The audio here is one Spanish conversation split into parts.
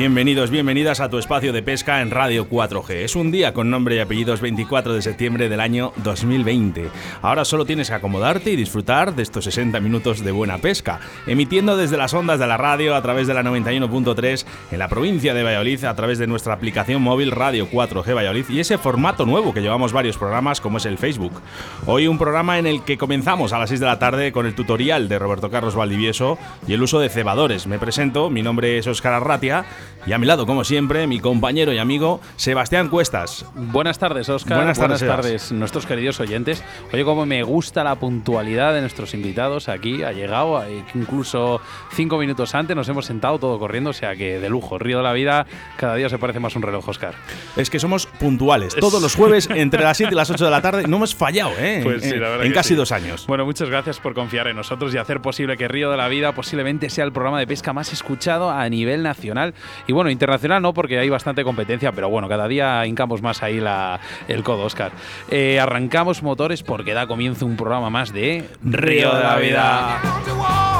Bienvenidos, bienvenidas a tu espacio de pesca en Radio 4G. Es un día con nombre y apellidos 24 de septiembre del año 2020. Ahora solo tienes que acomodarte y disfrutar de estos 60 minutos de buena pesca, emitiendo desde las ondas de la radio a través de la 91.3 en la provincia de Valladolid a través de nuestra aplicación móvil Radio 4G Valladolid y ese formato nuevo que llevamos varios programas como es el Facebook. Hoy un programa en el que comenzamos a las 6 de la tarde con el tutorial de Roberto Carlos Valdivieso y el uso de cebadores. Me presento, mi nombre es Óscar Arratia y a mi lado, como siempre, mi compañero y amigo Sebastián Cuestas. Buenas tardes, Oscar. Buenas tardes, nuestros queridos oyentes. Oye, cómo me gusta la puntualidad de nuestros invitados aquí. Ha llegado, eh, incluso cinco minutos antes nos hemos sentado todo corriendo, o sea que de lujo. Río de la vida cada día se parece más un reloj, Oscar. Es que somos puntuales. Todos los jueves entre las 7 y las 8 de la tarde no hemos fallado, ¿eh? Pues sí, la verdad en casi sí. dos años. Bueno, muchas gracias por confiar en nosotros y hacer posible que Río de la Vida posiblemente sea el programa de pesca más escuchado a nivel nacional y bueno, internacional no, porque hay bastante competencia, pero bueno, cada día hincamos más ahí la, el codo, Oscar. Eh, arrancamos motores porque da comienzo un programa más de Río de la Vida.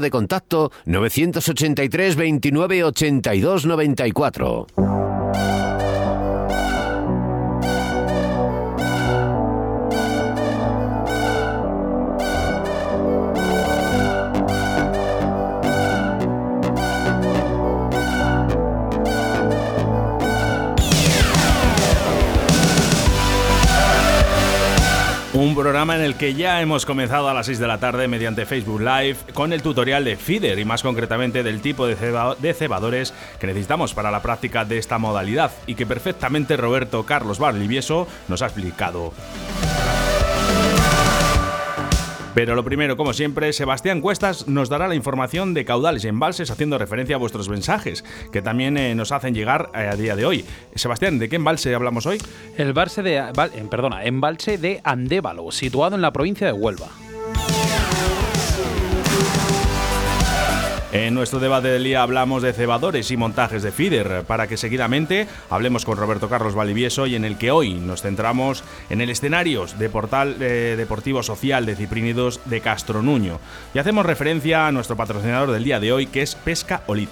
de contacto 983 29 82 94. Un programa en el que ya hemos comenzado a las 6 de la tarde mediante Facebook Live con el tutorial de feeder y más concretamente del tipo de, ceba- de cebadores que necesitamos para la práctica de esta modalidad y que perfectamente Roberto Carlos Barlivieso nos ha explicado. Pero lo primero, como siempre, Sebastián Cuestas nos dará la información de caudales y embalses haciendo referencia a vuestros mensajes, que también eh, nos hacen llegar eh, a día de hoy. Sebastián, ¿de qué embalse hablamos hoy? El Barse de, eh, embalse de Andévalo, situado en la provincia de Huelva. En nuestro debate del día hablamos de cebadores y montajes de feeder, para que seguidamente hablemos con Roberto Carlos Valivieso y en el que hoy nos centramos en el escenario de portal eh, deportivo social de Ciprínidos de Castro Nuño. Y hacemos referencia a nuestro patrocinador del día de hoy, que es Pesca Olit.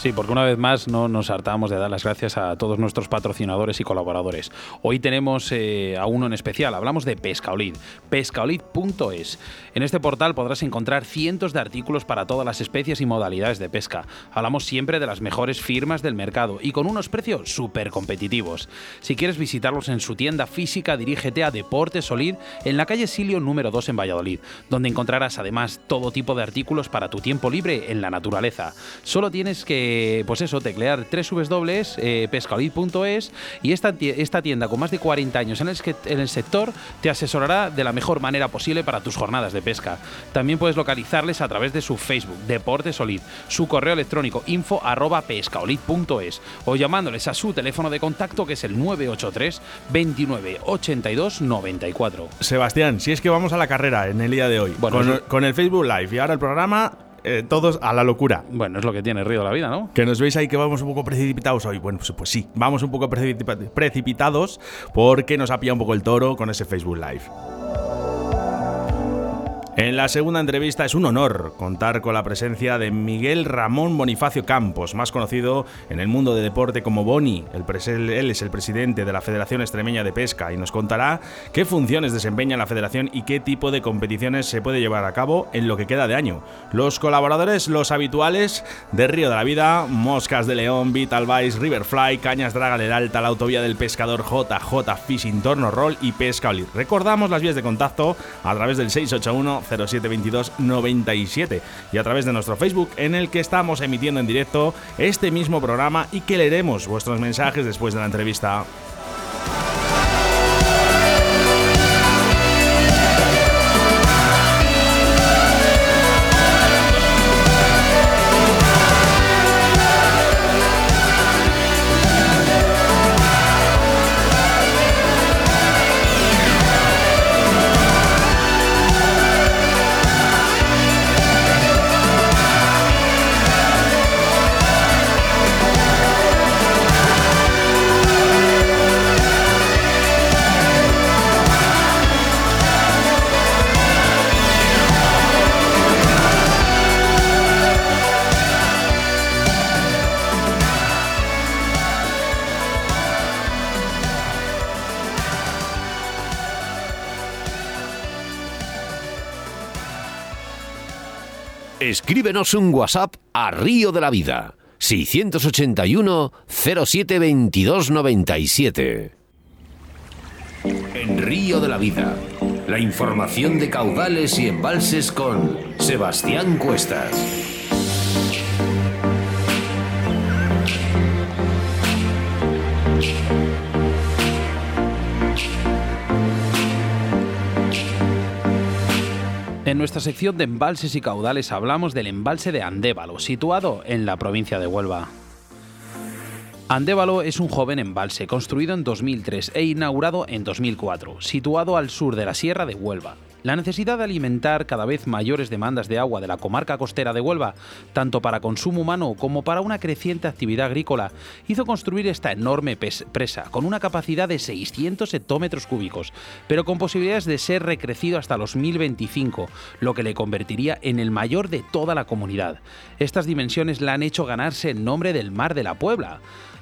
Sí, porque una vez más no nos hartamos de dar las gracias a todos nuestros patrocinadores y colaboradores. Hoy tenemos eh, a uno en especial, hablamos de Pescaolid, pescaolid.es. En este portal podrás encontrar cientos de artículos para todas las especies y modalidades de pesca. Hablamos siempre de las mejores firmas del mercado y con unos precios súper competitivos. Si quieres visitarlos en su tienda física, dirígete a Deportes Solid en la calle Silio número 2 en Valladolid, donde encontrarás además todo tipo de artículos para tu tiempo libre en la naturaleza. Solo tienes que pues eso, teclear www.pescaolid.es y esta, esta tienda con más de 40 años en el, esque- en el sector te asesorará de la mejor manera posible para tus jornadas de pesca. También puedes localizarles a través de su Facebook, Deportes Solid, su correo electrónico info arroba pescaolid.es o llamándoles a su teléfono de contacto que es el 983 29 82 94. Sebastián, si es que vamos a la carrera en el día de hoy, Bueno, con, sí. con el Facebook Live y ahora el programa, eh, todos a la locura. Bueno, es lo que tiene Río de la Vida, ¿no? Que nos veis ahí que vamos un poco precipitados hoy. Bueno, pues, pues sí, vamos un poco precipita- precipitados porque nos ha pillado un poco el toro con ese Facebook Live. En la segunda entrevista es un honor contar con la presencia de Miguel Ramón Bonifacio Campos, más conocido en el mundo de deporte como Boni. Él es el presidente de la Federación Extremeña de Pesca y nos contará qué funciones desempeña la federación y qué tipo de competiciones se puede llevar a cabo en lo que queda de año. Los colaboradores, los habituales de Río de la Vida, Moscas de León, Vital Vice, Riverfly, Cañas Draga Alta, la Autovía del Pescador, JJ Fishing, Torno Roll y Pesca Oli. Recordamos las vías de contacto a través del 681 0722 97 y a través de nuestro Facebook en el que estamos emitiendo en directo este mismo programa y que leeremos vuestros mensajes después de la entrevista. Escríbenos un WhatsApp a Río de la Vida 681 07 22 97. En Río de la Vida, la información de caudales y embalses con Sebastián Cuestas. En nuestra sección de embalses y caudales hablamos del embalse de Andévalo, situado en la provincia de Huelva. Andévalo es un joven embalse construido en 2003 e inaugurado en 2004, situado al sur de la Sierra de Huelva. La necesidad de alimentar cada vez mayores demandas de agua de la comarca costera de Huelva, tanto para consumo humano como para una creciente actividad agrícola, hizo construir esta enorme presa con una capacidad de 600 hectómetros cúbicos, pero con posibilidades de ser recrecido hasta los 1025, lo que le convertiría en el mayor de toda la comunidad. Estas dimensiones la han hecho ganarse el nombre del Mar de la Puebla.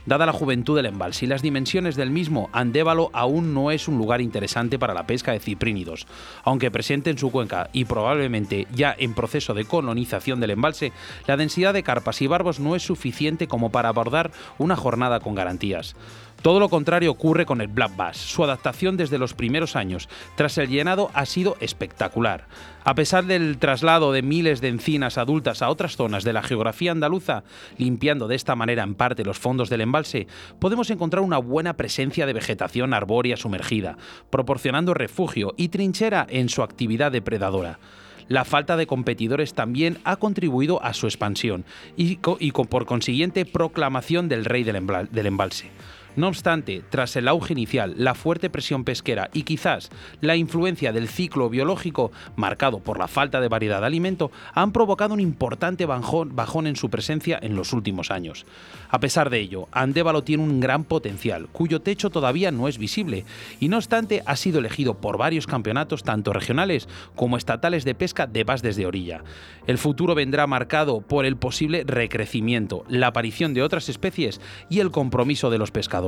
Dada la juventud del embalse y las dimensiones del mismo, Andévalo aún no es un lugar interesante para la pesca de ciprínidos. Aunque presente en su cuenca y probablemente ya en proceso de colonización del embalse, la densidad de carpas y barbos no es suficiente como para abordar una jornada con garantías. Todo lo contrario ocurre con el Black Bass. Su adaptación desde los primeros años tras el llenado ha sido espectacular. A pesar del traslado de miles de encinas adultas a otras zonas de la geografía andaluza, limpiando de esta manera en parte los fondos del embalse, podemos encontrar una buena presencia de vegetación arbórea sumergida, proporcionando refugio y trinchera en su actividad depredadora. La falta de competidores también ha contribuido a su expansión y, por consiguiente proclamación del rey del embalse. No obstante, tras el auge inicial, la fuerte presión pesquera y quizás la influencia del ciclo biológico, marcado por la falta de variedad de alimento, han provocado un importante bajón, en su presencia en los últimos años. A pesar de ello, Andévalo tiene un gran potencial, cuyo techo todavía no es visible, y no obstante ha sido elegido por varios campeonatos, tanto regionales como estatales de pesca de bass desde orilla. El futuro vendrá marcado por el posible recrecimiento, la aparición de otras especies y el compromiso de los pescadores.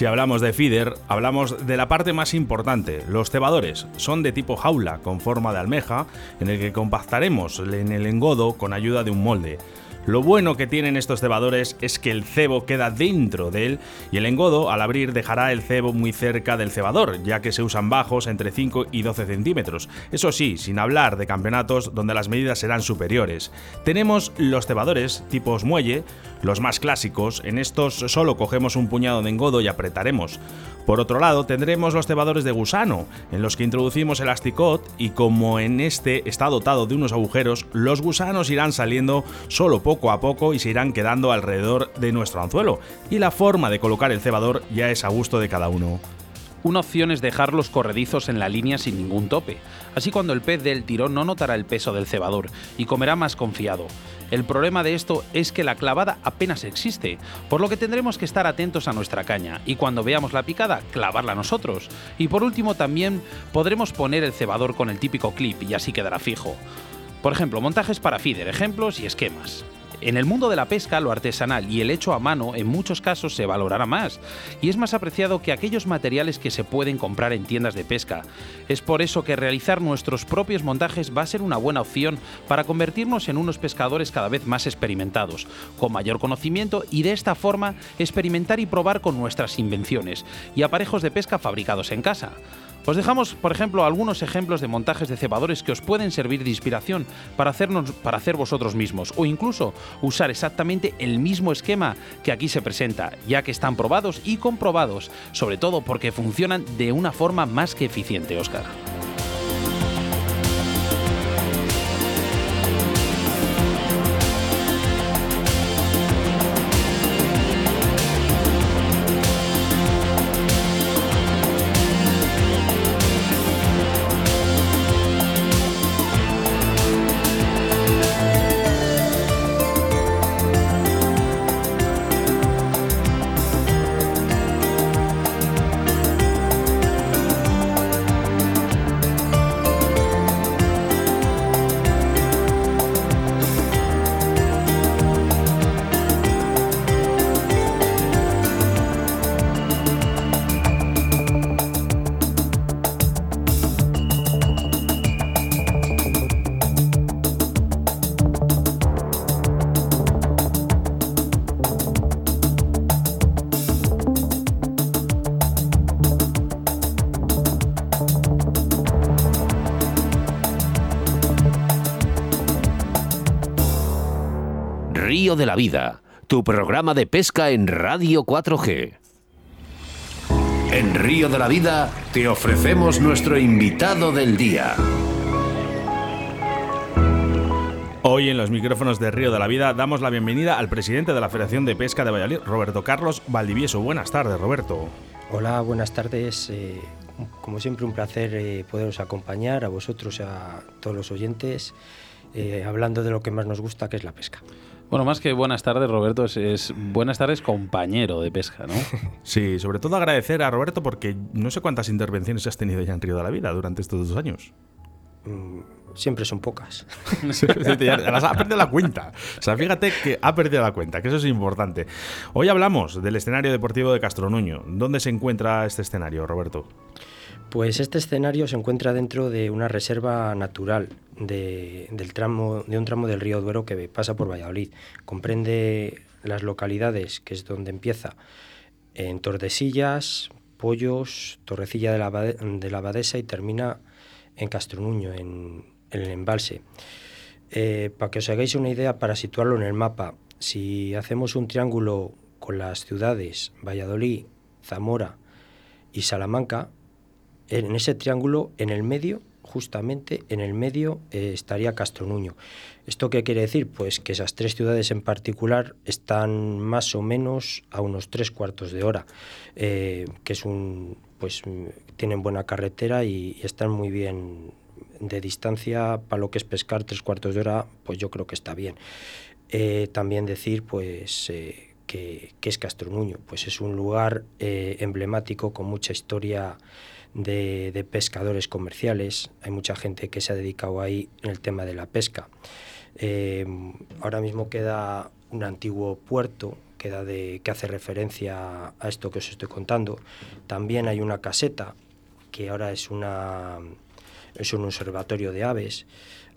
Si hablamos de feeder, hablamos de la parte más importante, los cebadores. Son de tipo jaula, con forma de almeja, en el que compactaremos en el engodo con ayuda de un molde. Lo bueno que tienen estos cebadores es que el cebo queda dentro de él y el engodo al abrir dejará el cebo muy cerca del cebador, ya que se usan bajos entre 5 y 12 centímetros. Eso sí, sin hablar de campeonatos donde las medidas serán superiores. Tenemos los cebadores tipos muelle, los más clásicos, en estos solo cogemos un puñado de engodo y apretaremos. Por otro lado, tendremos los cebadores de gusano, en los que introducimos el asticot y como en este está dotado de unos agujeros, los gusanos irán saliendo solo poco a poco y se irán quedando alrededor de nuestro anzuelo. Y la forma de colocar el cebador ya es a gusto de cada uno. Una opción es dejar los corredizos en la línea sin ningún tope. Así cuando el pez del tirón no notará el peso del cebador y comerá más confiado. El problema de esto es que la clavada apenas existe, por lo que tendremos que estar atentos a nuestra caña y cuando veamos la picada, clavarla nosotros. Y por último también podremos poner el cebador con el típico clip y así quedará fijo. Por ejemplo, montajes para feeder, ejemplos y esquemas. En el mundo de la pesca, lo artesanal y el hecho a mano en muchos casos se valorará más y es más apreciado que aquellos materiales que se pueden comprar en tiendas de pesca. Es por eso que realizar nuestros propios montajes va a ser una buena opción para convertirnos en unos pescadores cada vez más experimentados, con mayor conocimiento y de esta forma experimentar y probar con nuestras invenciones y aparejos de pesca fabricados en casa. Os dejamos, por ejemplo, algunos ejemplos de montajes de cebadores que os pueden servir de inspiración para, hacernos, para hacer vosotros mismos o incluso usar exactamente el mismo esquema que aquí se presenta, ya que están probados y comprobados, sobre todo porque funcionan de una forma más que eficiente, Oscar. La Vida, tu programa de pesca en Radio 4G. En Río de la Vida te ofrecemos nuestro invitado del día. Hoy en los micrófonos de Río de la Vida damos la bienvenida al presidente de la Federación de Pesca de Valladolid, Roberto Carlos Valdivieso. Buenas tardes, Roberto. Hola, buenas tardes. Eh, como siempre, un placer eh, poderos acompañar a vosotros y a todos los oyentes, eh, hablando de lo que más nos gusta, que es la pesca. Bueno, más que buenas tardes, Roberto, es, es buenas tardes compañero de pesca, ¿no? Sí, sobre todo agradecer a Roberto porque no sé cuántas intervenciones has tenido ya en Río de la Vida durante estos dos años. Mm, siempre son pocas. Ha perdido la cuenta. O sea, fíjate que ha perdido la cuenta, que eso es importante. Hoy hablamos del escenario deportivo de Castronuño. ¿Dónde se encuentra este escenario, Roberto? Pues este escenario se encuentra dentro de una reserva natural de, del tramo, de un tramo del río Duero que pasa por Valladolid. Comprende las localidades, que es donde empieza, en Tordesillas, Pollos, Torrecilla de la, de la Abadesa y termina en Castronuño, en, en el embalse. Eh, para que os hagáis una idea, para situarlo en el mapa, si hacemos un triángulo con las ciudades Valladolid, Zamora y Salamanca, en ese triángulo, en el medio, justamente en el medio, eh, estaría Castronuño. ¿Esto qué quiere decir? Pues que esas tres ciudades en particular están más o menos a unos tres cuartos de hora, eh, que es un, pues tienen buena carretera y, están muy bien de distancia para lo que es pescar tres cuartos de hora, pues yo creo que está bien. Eh, también decir, pues, que, es Castronuño, pues es un lugar emblemático con mucha historia de, pescadores comerciales. Hay mucha gente que se ha dedicado ahí en el tema de la pesca. Eh, ahora mismo queda un antiguo puerto queda de, que hace referencia a esto que os estoy contando. También hay una caseta que ahora es, una, es un observatorio de aves.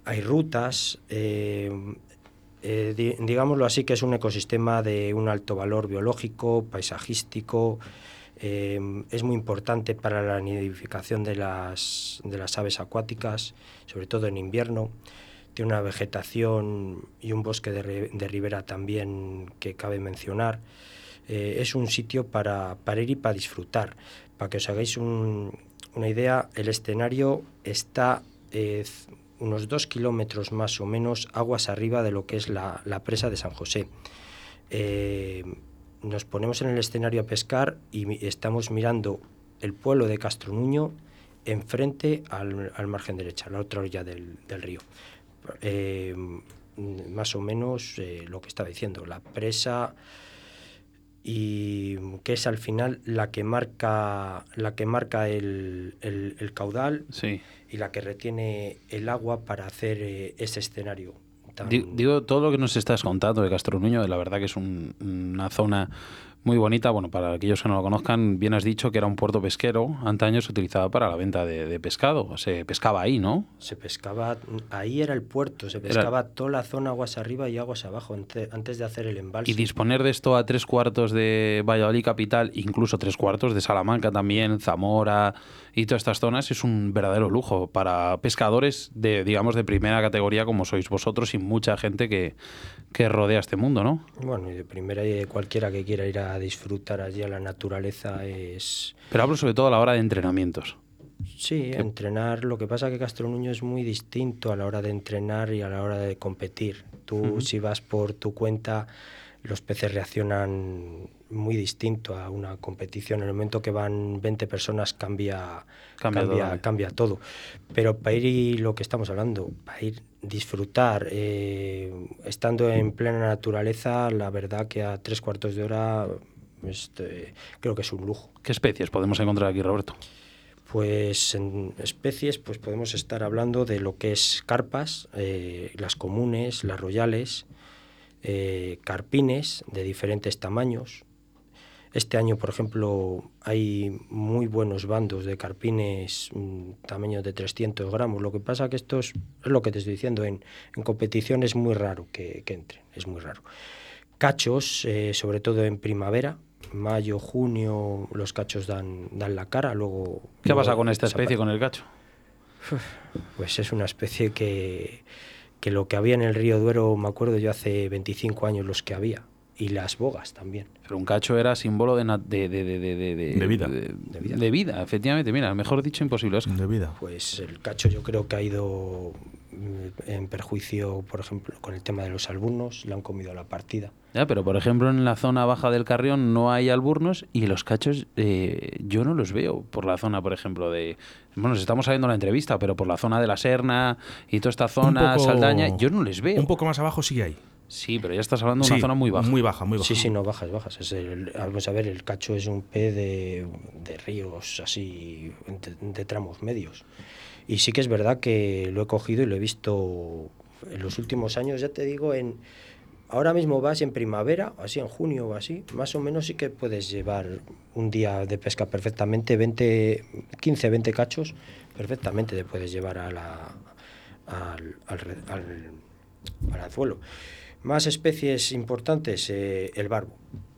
Hay rutas, eh, eh, di- digámoslo así, que es un ecosistema de un alto valor biológico, paisajístico. Eh, es muy importante para la nidificación de las, de las aves acuáticas, sobre todo en invierno. Tiene una vegetación y un bosque de, de ribera también que cabe mencionar. Eh, es un sitio para, para ir y para disfrutar. Para que os hagáis un- una idea, el escenario está eh, unos dos kilómetros más o menos aguas arriba de lo que es la, la presa de San José. Eh, nos ponemos en el escenario a pescar y estamos mirando el pueblo de Castronuño enfrente al, al margen derecha, a la otra orilla del, del río. Eh, más o menos eh, lo que estaba diciendo, la presa y que es al final la que marca la que marca el, el- el caudal Sí. y la que retiene el agua para hacer eh, ese escenario. Tan- Digo, todo lo que nos estás contando de Castronuño, la verdad que es un- una zona muy bonita. Bueno, para aquellos que no lo conozcan, bien has dicho que era un puerto pesquero. Antaño se utilizaba para la venta de, de pescado. Se pescaba ahí, ¿no? Se pescaba, ahí era el puerto, se Era- pescaba toda la zona aguas arriba y aguas abajo ante- antes de hacer el embalse. Y disponer de esto a tres cuartos de Valladolid capital, incluso tres cuartos de Salamanca también, Zamora y todas estas zonas, es un verdadero lujo para pescadores de, digamos, de primera categoría como sois vosotros y mucha gente que, que rodea este mundo, ¿no? Bueno, y de primera y de cualquiera que quiera ir a disfrutar allí a la naturaleza es... Pero hablo sobre todo a la hora de entrenamientos. Sí, entrenar. Lo que pasa que Castronuño es muy distinto a la hora de entrenar y a la hora de competir. Tú, si vas por tu cuenta, los peces reaccionan muy distinto a una competición. En el momento que van 20 personas cambia, Cambia cambia, todo. cambia todo. Pero para ir y lo que estamos hablando, para ir disfrutar, eh, estando en plena naturaleza, la verdad que a tres cuartos de hora este, creo que es un lujo. ¿Qué especies podemos encontrar aquí, Roberto? Pues en especies pues podemos estar hablando de lo que es carpas, eh, las comunes, las royales, eh, carpines de diferentes tamaños. Este año, por ejemplo, hay muy buenos bandos de carpines mm, tamaño de 300 gramos. Lo que pasa que esto es, lo que te estoy diciendo, en, en competición es muy raro que, que entren, es muy raro. Cachos, eh, sobre todo en primavera, mayo, junio, los cachos dan, dan la cara, luego... ¿Qué luego pasa con esta especie, con el cacho? Pues es una especie que, que lo que había en el río Duero, me acuerdo yo hace 25 años los que había, y las bogas también. Pero un cacho era símbolo de, na- de, de, de, de, de- De vida. De, De vida. de vida, efectivamente. Mira, mejor dicho, imposible. Óscar. De vida. Pues el cacho yo creo que ha ido mm, en perjuicio, por ejemplo, con el tema de los albunos, le han comido la partida. Ya, pero por ejemplo en la zona baja del Carrión no hay alburnos y los cachos eh, yo no los veo por la zona, por ejemplo, de... Bueno, nos estamos saliendo la entrevista, pero por la zona de la Serna y toda esta zona, poco- Saldaña, yo no les veo. Un poco más abajo sí hay. Sí, pero ya estás hablando de una Sí, zona muy baja. Muy baja, muy baja. Sí, sí, no, bajas, bajas. Es el- vamos a ver, el cacho es un pez de, de ríos así, de, de tramos medios. Y sí que es verdad que lo he cogido y lo he visto en los últimos años, ya te digo, en ahora mismo vas en primavera, así en junio o así, más o menos sí que puedes llevar un día de pesca perfectamente, 20, 15, 20 cachos, perfectamente te puedes llevar a la, al, al, re- al- al anzuelo. Más especies importantes, eh, el barbo.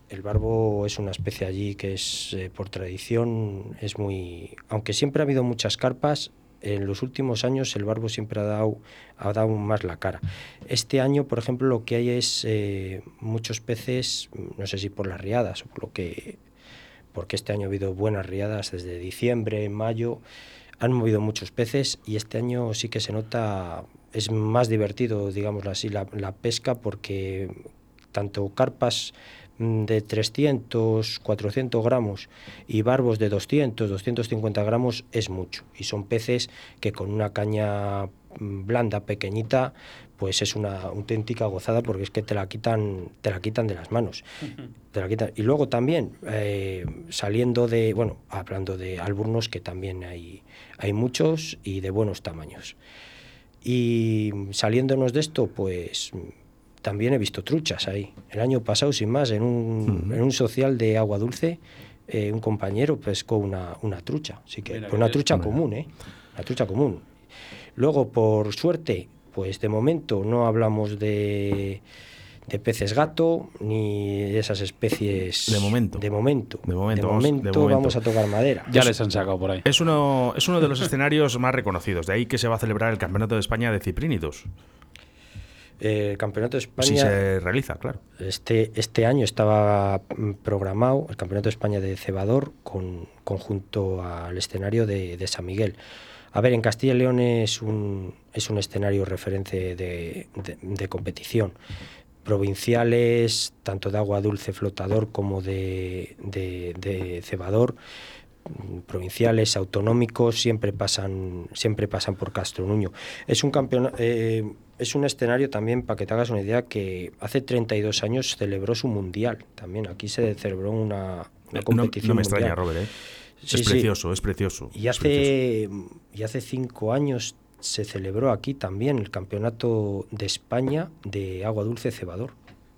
El barbo es una especie allí que es, eh, por tradición, es muy... Aunque siempre ha habido muchas carpas, en los últimos años el barbo siempre ha dado, ha dado más la cara. Este año, por ejemplo, lo que hay es eh, muchos peces, no sé si por las riadas o por lo que... Porque este año ha habido buenas riadas desde diciembre, mayo, han movido muchos peces y este año sí que se nota, es más divertido, digámoslo así, la, la pesca porque tanto carpas mm, de 300, 400 gramos y barbos de 200, 250 gramos es mucho. Y son peces que con una caña mm, blanda, pequeñita, pues es una auténtica gozada porque es que te la quitan, te la quitan de las manos. Te la quitan. Y luego también, eh, saliendo de, bueno, hablando de alburnos, que también hay, hay muchos y de buenos tamaños. Y saliéndonos de esto, pues también he visto truchas ahí. El año pasado, sin más, en un, en un social de agua dulce, eh, un compañero pescó una, una trucha. Así que, Mira pues una trucha común, ¿eh? Una trucha común. Luego, por suerte, pues de momento no hablamos de, de peces gato ni de esas especies. De momento. De momento. De momento, De vamos- de momento momento. vamos a tocar madera. Ya les han sacado por ahí. Es uno, es uno de los escenarios más reconocidos. De ahí que se va a celebrar el Campeonato de España de Ciprínidos. Eh, El Campeonato de España. Si se realiza, claro. Este, este año estaba mm, programado el Campeonato de España de Cebador con, conjunto al escenario de, de San Miguel. A ver, en Castilla y León es un, es un escenario referente de, de- de competición. Provinciales, tanto de agua dulce flotador como de, de- de cebador, mm, provinciales, autonómicos, siempre pasan, siempre pasan por Castro Nuño. Es un campeona- eh, es un escenario también, para que te hagas una idea, que hace 32 años celebró su mundial. También aquí se celebró una, una Eh, No, competición. no me extraña, mundial. Robert. ¿eh? Sí, es sí. precioso, es precioso. Y es precioso. hace, y hace cinco años se celebró aquí también el campeonato de España de agua dulce cebador,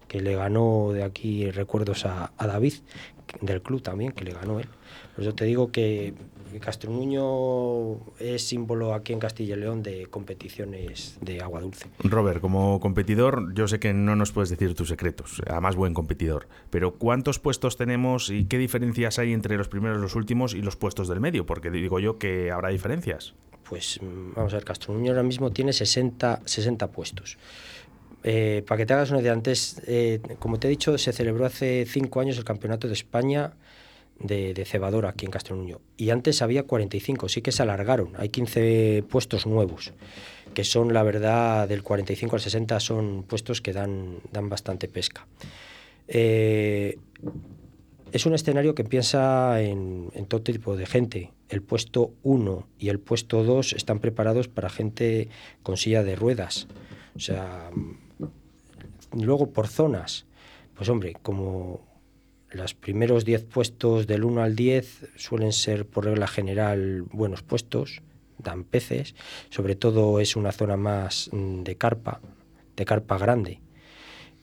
que le ganó de aquí recuerdos a, David, del club también, que le ganó él. Por eso te digo que Castronuño es símbolo aquí en Castilla y León de competiciones de agua dulce. Robert, como competidor, yo sé que no nos puedes decir tus secretos, además buen competidor, pero ¿cuántos puestos tenemos y qué diferencias hay entre los primeros, los últimos y los puestos del medio? Porque digo yo que habrá diferencias. Pues mm, vamos a ver, Castronuño ahora mismo tiene 60, 60 puestos. Eh, para que te hagas una idea, antes, eh, como te he dicho, se celebró hace cinco años el Campeonato de España de, de cebador aquí en Castronuño. Y antes había 45, sí que se alargaron. Hay 15 puestos nuevos, que son, la verdad, del 45 al 60 son puestos que dan, dan bastante pesca. Eh, es un escenario que piensa en, todo tipo de gente. El puesto 1 y el puesto 2 están preparados para gente con silla de ruedas. O sea, mm, luego por zonas, pues hombre, como los primeros 10 puestos del 1 al 10 suelen ser por regla general buenos puestos, dan peces, sobre todo es una zona más mm, de carpa, de carpa grande.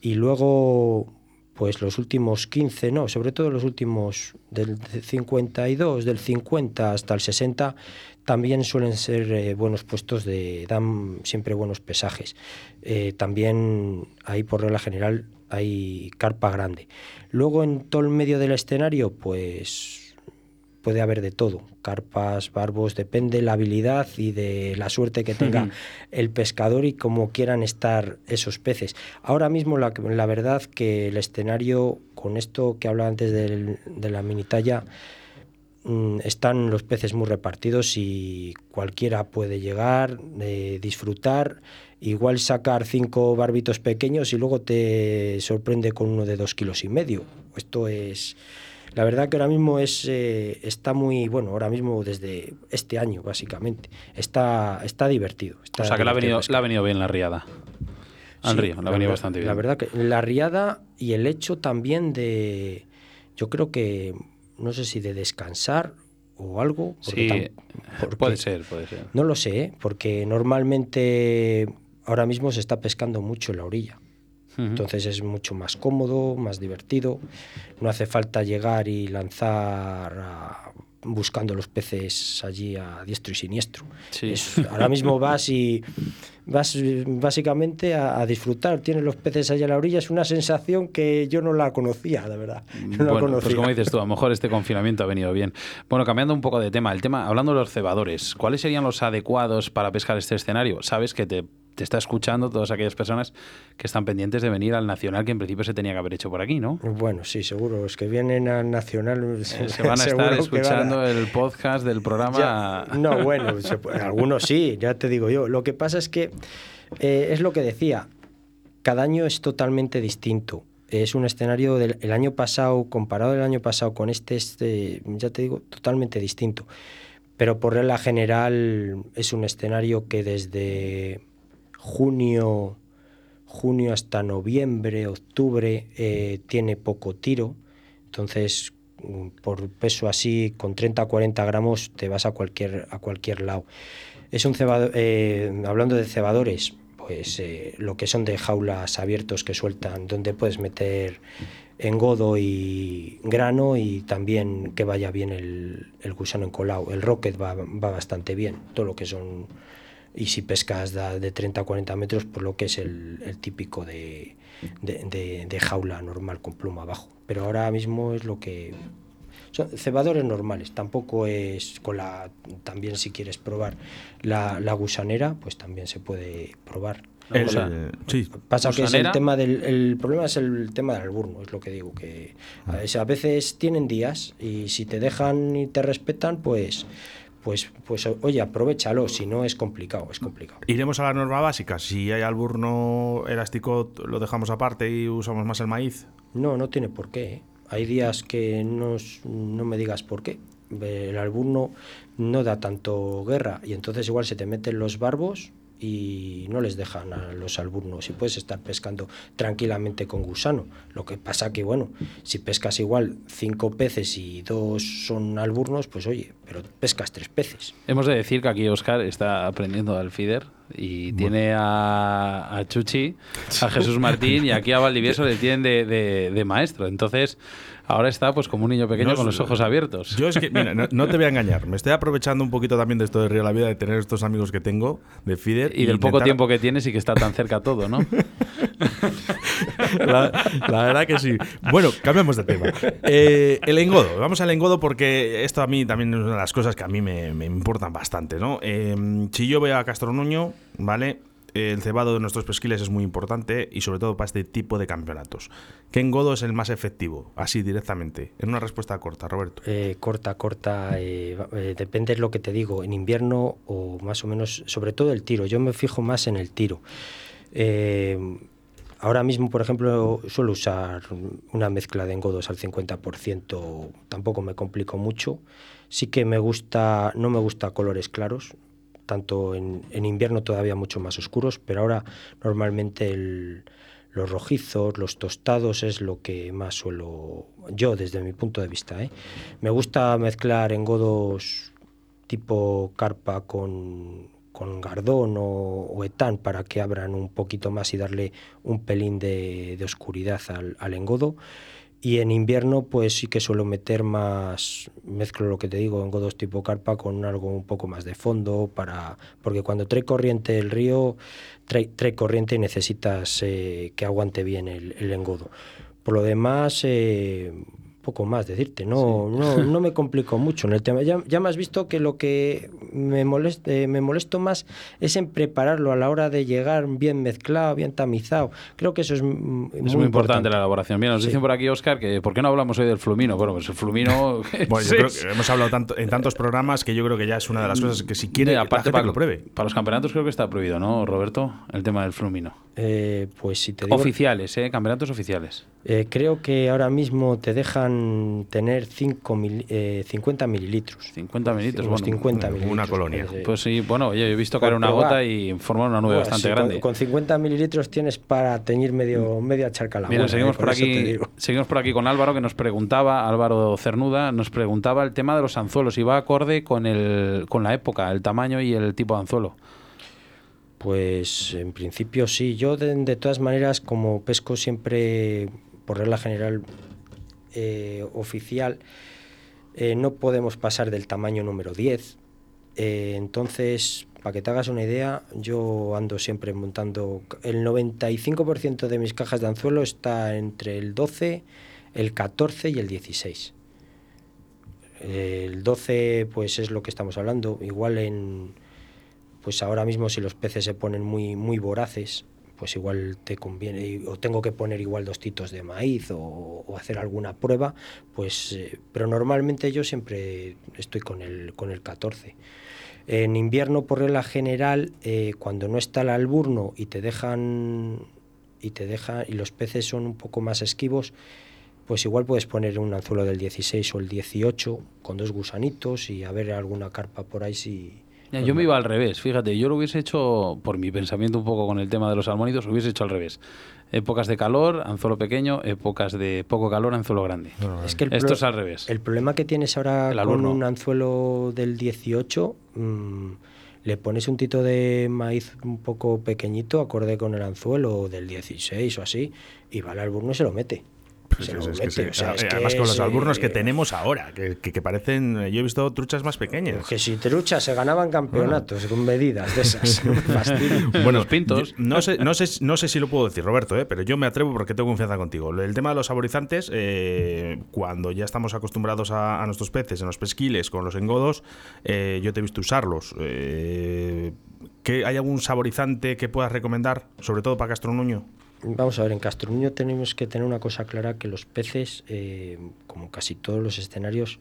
Y luego, pues los últimos 15, no, sobre todo los últimos del 52, del 50 hasta el 60, también suelen ser eh, buenos puestos de, dan siempre buenos pesajes. Eh, también ahí por regla general hay carpa grande. Luego en todo el medio del escenario, pues puede haber de todo, carpas, barbos, depende la habilidad y de la suerte que tenga el pescador y cómo quieran estar esos peces. Ahora mismo la, la verdad que el escenario, con esto que hablaba antes del- de la mini talla, mm, están los peces muy repartidos y cualquiera puede llegar, eh, disfrutar, igual sacar cinco barbitos pequeños y luego te sorprende con uno de dos kilos y medio. Esto es... La verdad que ahora mismo es, eh, está muy, bueno, ahora mismo desde este año básicamente, está, está divertido. está O sea que le ha, venido, le ha venido bien la riada. Al Sí, río, le ha la venido bastante bien. La verdad que la riada y el hecho también de, yo creo que, no sé si de descansar o algo. Sí, puede ser, puede ser. No lo sé, ¿eh? porque normalmente ahora mismo se está pescando mucho en la orilla. Entonces es mucho más cómodo, más divertido. No hace falta llegar y lanzar a- buscando los peces allí a diestro y siniestro. Sí. Es- ahora mismo vas y vas básicamente a, a disfrutar. Tienes los peces allí a la orilla. Es una sensación que yo no la conocía, de verdad. No la bueno, pues conocía. como dices tú, a lo mejor este confinamiento ha venido bien. Bueno, cambiando un poco de tema, el tema, hablando de los cebadores, ¿cuáles serían los adecuados para pescar este escenario? Sabes que te, te está escuchando todas aquellas personas que están pendientes de venir al Nacional, que en principio se tenía que haber hecho por aquí, ¿no? Bueno, sí, seguro. Los que vienen al Nacional Eh, Se van a estar a- escuchando el podcast del programa. Ya, no, bueno, se algunos sí, ya te digo yo. Lo que pasa es que eh, es lo que decía, cada año es totalmente distinto. Es un escenario del el año pasado, comparado del año pasado con este, este, ya te digo, totalmente distinto. Pero por regla general es un escenario que desde junio, junio hasta noviembre, octubre, eh, tiene poco tiro. Entonces, mm, por peso así, con 30 40 gramos, te vas a cualquier, a cualquier lado. Es un cebado, eh, hablando de cebadores, pues eh, lo que son de jaulas abiertos que sueltan, donde puedes meter engodo y grano y también que vaya bien el, el gusano encolado. El rocket va, va bastante bien, todo lo que son... Y si pescas de 30 a 40 metros, por lo que es el, el típico de, de, de- de jaula normal con pluma abajo. Pero ahora mismo es lo que... Son cebadores normales, tampoco es con la... También si quieres probar la, la gusanera, pues también se puede probar. El- O sea, sí. Pasa que es el tema del el problema es el tema del alburno, es lo que digo, que Ah. a veces tienen días y si te dejan y te respetan, pues pues pues oye, aprovechalo, si no es complicado, es complicado. Iremos a la norma básica. Si hay alburno elástico, lo dejamos aparte y usamos más el maíz. No, no tiene por qué. ¿eh? Hay días que no, no me digas por qué. El alburno no da tanto guerra y entonces igual se te meten los barbos y no les dejan a los alburnos y puedes estar pescando tranquilamente con gusano. Lo que pasa que, bueno, si pescas igual cinco peces y dos son alburnos, pues oye, pero pescas tres peces. Hemos de decir que aquí Oscar está aprendiendo al feeder y tiene a, a Chuchi, a Jesús Martín y aquí a Valdivieso le tienen de, de- de maestro. Entonces, ahora está pues como un niño pequeño No, con los ojos abiertos. Yo es que, mira, no, no te voy a engañar. Me estoy aprovechando un poquito también de esto de Río de la Vida, de tener estos amigos que tengo de feeder. y del poco tiempo que tienes y que está tan cerca todo, ¿no? La, la verdad que sí. Bueno, cambiamos de tema. Eh, el engodo. Vamos al engodo porque esto a mí también es una de las cosas que a mí me, me importan bastante, ¿no? Eh, si yo voy a Castro Nuño, ¿vale? El cebado de nuestros pesquiles es muy importante y sobre todo para este tipo de campeonatos. ¿Qué engodo es el más efectivo? Así directamente. En una respuesta corta, Roberto. Eh, corta, corta, eh, eh, depende de lo que te digo, en invierno o más o menos, sobre todo el tiro, yo me fijo más en el tiro. Ahora mismo, por ejemplo, suelo usar una mezcla de engodos al 50%, tampoco me complico mucho. Sí que me gusta, no me gusta colores claros, tanto en, invierno todavía mucho más oscuros, pero ahora normalmente el- los rojizos, los tostados es lo que más suelo, yo desde mi punto de vista. ¿eh? Me gusta mezclar engodos tipo carpa con, con gardón o, o etán para que abran un poquito más y darle un pelín de, de oscuridad al engodo. Y en invierno, pues sí que suelo meter más, mezclo lo que te digo, engodos tipo carpa con algo un poco más de fondo, para porque cuando trae corriente el río, trae, trae corriente y necesitas eh, que aguante bien el, el engodo. Por lo demás, eh, poco más decirte, no, no, no me complico mucho en el tema. Ya, ya me has visto que lo que me, moleste, me molesto más es en prepararlo a la hora de llegar bien mezclado, bien tamizado. Creo que eso es, Es muy, importante la elaboración. Mira, nos Sí. dicen por aquí, Oscar, que ¿por qué no hablamos hoy del flumino? Bueno, pues el flumino... Bueno, yo creo que hemos hablado tanto, en tantos programas que yo creo que ya es una de las cosas que si quiere la aparte gente para, que lo pruebe. para los campeonatos creo que está prohibido, ¿no, Roberto? El tema del flumino. Eh, pues si te digo, Oficiales, ¿eh? Campeonatos oficiales. Eh, creo que ahora mismo te dejan tener cinco mil- eh, 50 mililitros. 50 mililitros, Unos bueno. 50 una mililitros, colonia. Pues sí, bueno, oye, yo he visto caer una gota y formar una nube Bueno, bastante sí, con- grande. Con, 50 mililitros tienes para teñir medio, media charca la Mira, buena, seguimos eh, por aquí, seguimos por aquí con Álvaro que nos preguntaba, Álvaro Cernuda, nos preguntaba el tema de los anzuelos y va acorde con el con la época, el tamaño y el tipo de anzuelo. Pues en principio sí. Yo de, de todas maneras, como pesco siempre, por regla general eh, oficial, eh, no podemos pasar del tamaño número 10. Eh, entonces, para que te hagas una idea, yo ando siempre montando... El 95% de mis cajas de anzuelo está entre el 12, el 14 y el 16. El 12 pues es lo que estamos hablando. Igual en pues ahora mismo si los peces se ponen muy muy voraces, pues igual te conviene o tengo que poner igual dos titos de maíz o, o hacer alguna prueba, pues eh, pero normalmente yo siempre estoy con el con el 14. En invierno por regla general eh, cuando no está el alburno y te dejan y te deja y los peces son un poco más esquivos, pues igual puedes poner un anzuelo del 16 o el 18 con dos gusanitos y a ver alguna carpa por ahí si Ya, yo me iba al revés, fíjate, yo lo hubiese hecho, por mi pensamiento un poco con el tema de los salmónidos, lo hubiese hecho al revés. Épocas de calor, anzuelo pequeño, épocas de poco calor, anzuelo grande. Es que el Esto pro- es al revés. El problema que tienes ahora con un anzuelo del 18, mm, le pones un tito de maíz un poco pequeñito, acorde con el anzuelo del 16 o así, y va al alburno y se lo mete. Pues Además con los alburnos que tenemos ahora, que, que- que parecen, yo he visto truchas más pequeñas. Que si trucha se ganaban campeonatos con medidas de esas. Fastidio. Los pintos. No sé, no, sé, no sé si lo puedo decir, Roberto, ¿eh? pero yo me atrevo porque tengo confianza contigo. El tema de los saborizantes, eh, cuando ya estamos acostumbrados a, a nuestros peces, en los pesquiles, con los engodos, eh, yo te he visto usarlos. Eh, ¿qué- ¿Hay algún saborizante que puedas recomendar, sobre todo para Castronuño? Vamos a ver, en Castronuño tenemos que tener una cosa clara, que los peces, eh, como casi todos los escenarios,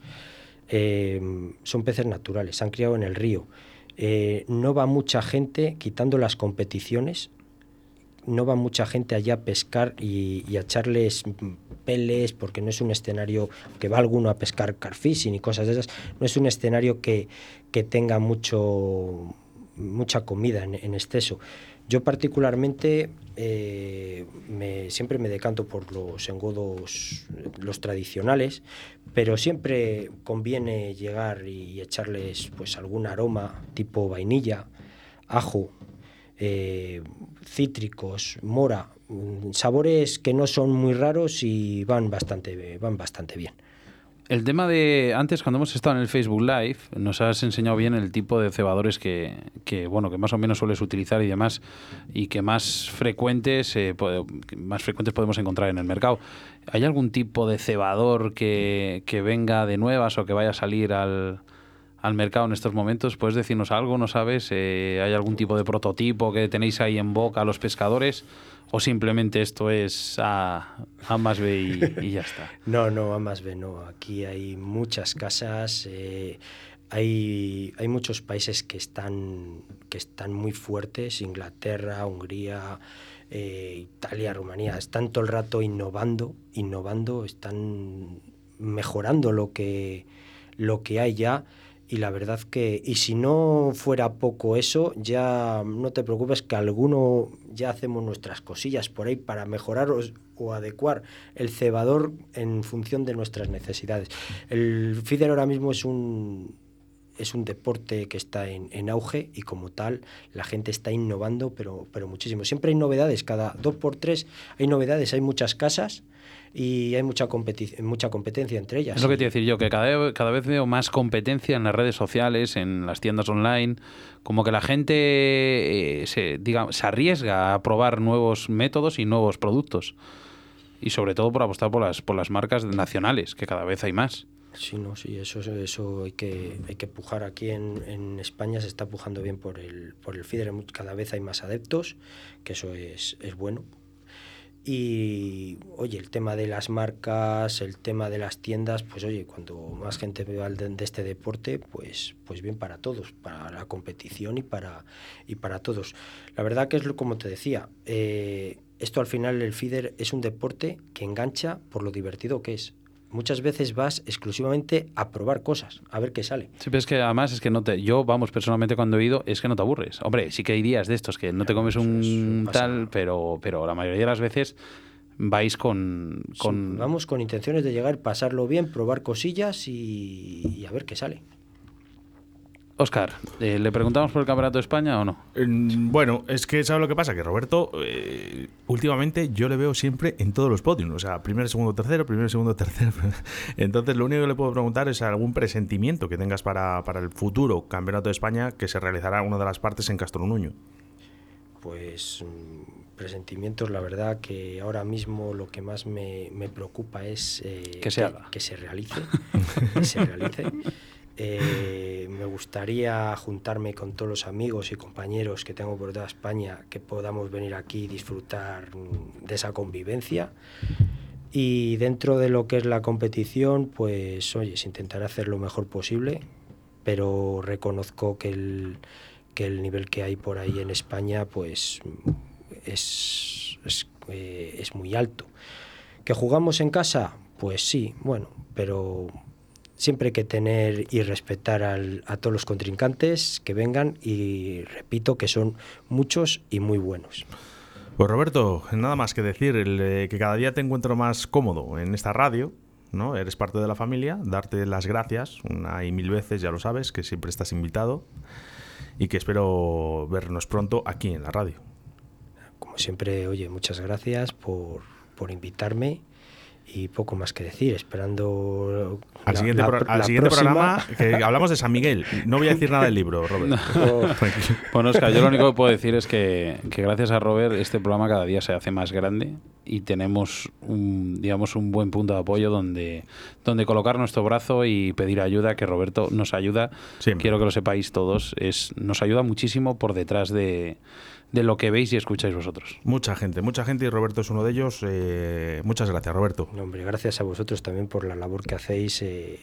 eh, son peces naturales, se han criado en el río. Eh, no va mucha gente, quitando las competiciones, no va mucha gente allá a pescar y, a echarles mm, peles, porque no es un escenario que va alguno a pescar carfishing y cosas de esas, no es un escenario que, que tenga mucho, mucha comida en, en exceso. Yo particularmente eh, me- siempre me decanto por los engodos, los tradicionales, pero siempre conviene llegar y echarles pues algún aroma tipo vainilla, ajo, eh, cítricos, mora, mm, sabores que no son muy raros y van bastante, van bastante bien. El tema de antes cuando hemos estado en el Facebook Live nos has enseñado bien el tipo de cebadores que, que, bueno que más o menos sueles utilizar y demás y que más frecuentes eh, más frecuentes podemos encontrar en el mercado. ¿Hay algún tipo de cebador que, que venga de nuevas o que vaya a salir al, al mercado en estos momentos? ¿Puedes decirnos algo? ¿No sabes? Eh, ¿Hay algún tipo de prototipo que tenéis ahí en boca los pescadores? ¿O simplemente esto es A, A más B y, y ya está? No, no, A más B, no. Aquí hay muchas casas, eh, hay, hay muchos países que están, que están muy fuertes, Inglaterra, Hungría, eh, Italia, Rumanía, están todo el rato innovando, innovando, están mejorando lo que, lo que hay ya. Y la verdad que, y si no fuera poco eso, ya no te preocupes que alguno ya hacemos nuestras cosillas por ahí para mejorar o, adecuar el cebador en función de nuestras necesidades. El feeder ahora mismo es un, es un deporte que está en, en auge y como tal la gente está innovando, pero, pero muchísimo. Siempre hay novedades, cada dos por tres hay novedades, hay muchas casas y hay mucha, competi- mucha competencia entre ellas. Es lo que te iba a decir yo, que cada, vez- cada vez veo más competencia en las redes sociales, en las tiendas online, como que la gente eh, se, diga, se arriesga a probar nuevos métodos y nuevos productos. Y sobre todo por apostar por las, por las marcas nacionales, que cada vez hay más. Sí, no, sí, eso, eso hay que, hay que pujar. Aquí en, en España se está pujando bien por el, por el feeder, cada vez hay más adeptos, que eso es, es bueno. Y, oye, el tema de las marcas, el tema de las tiendas, pues oye, cuando más gente vea de, de este deporte, pues, pues bien para todos, para la competición y para, y para todos. La verdad que es lo- como te decía, eh, esto al final el feeder es un deporte que engancha por lo divertido que es. Muchas veces vas exclusivamente a probar cosas, a ver qué sale. Sí, pero es que además es que no te. Yo, vamos, personalmente cuando he ido, es que no te aburres. Hombre, sí que hay días de estos que no te comes un tal, pero, pero la mayoría de las veces vais con. con Sí, vamos con intenciones de llegar, pasarlo bien, probar cosillas y, y a ver qué sale. Oscar, eh, ¿le preguntamos por el Campeonato de España o no? Mm, Bueno, es que ¿sabes lo que pasa? Que Roberto, eh, últimamente yo le veo siempre en todos los podiums. O sea, primero, segundo, tercero, primero, segundo, tercero. Entonces, lo único que le puedo preguntar es algún presentimiento que tengas para, para el futuro Campeonato de España que se realizará en una de las partes en Castro Nuño. Pues mm, presentimientos, la verdad que ahora mismo lo que más me, me preocupa es eh, Que se haga. que se realice. que se realice. Eh, me gustaría juntarme con todos los amigos y compañeros que tengo por toda España, que podamos venir aquí y disfrutar de esa convivencia. Y dentro de lo que es la competición, pues oye, se intentará hacer lo mejor posible, pero reconozco que el, que el nivel que hay por ahí en España, pues es, es, eh, es muy alto. ¿Que jugamos en casa? Pues sí, bueno, pero siempre hay que tener y respetar al- a todos los contrincantes que vengan y repito que son muchos y muy buenos. Pues Roberto, nada más que decir, el, eh, que cada día te encuentro más cómodo en esta radio, ¿no? Eres parte de la familia, darte las gracias una y mil veces, ya lo sabes, que siempre estás invitado. y que espero vernos pronto aquí en la radio. Como siempre, oye, muchas gracias por, por invitarme y poco más que decir, esperando Al la- siguiente, la pro- pr- al la siguiente próxima. programa que hablamos de San Miguel. No voy a decir nada del libro, Robert. Bueno, Oscar, yo lo único que puedo decir es que, que gracias a Robert este programa cada día se hace más grande y tenemos un, digamos, un buen punto de apoyo donde, donde colocar nuestro brazo y pedir ayuda, que Roberto nos ayuda. Siempre. Quiero que lo sepáis todos, es, nos ayuda muchísimo por detrás de, de lo que veis y escucháis vosotros. Mucha gente, mucha gente y Roberto es uno de ellos. Eh, muchas gracias, Roberto. No, hombre, gracias a vosotros también por la labor que hacéis, eh,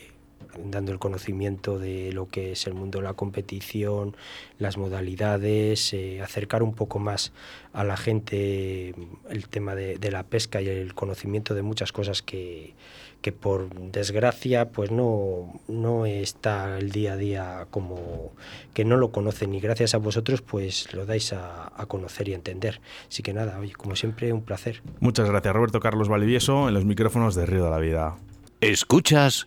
dando el conocimiento de lo que es el mundo de la competición, las modalidades, eh, acercar un poco más a la gente el tema de, de la pesca y el conocimiento de muchas cosas que, que por desgracia pues no, no está el día a día como que no lo conocen y gracias a vosotros pues lo dais a, a conocer y a entender. Así que nada, oye, como siempre un placer. Muchas gracias, Roberto Carlos Valivieso, en los micrófonos de Río de la Vida. Escuchas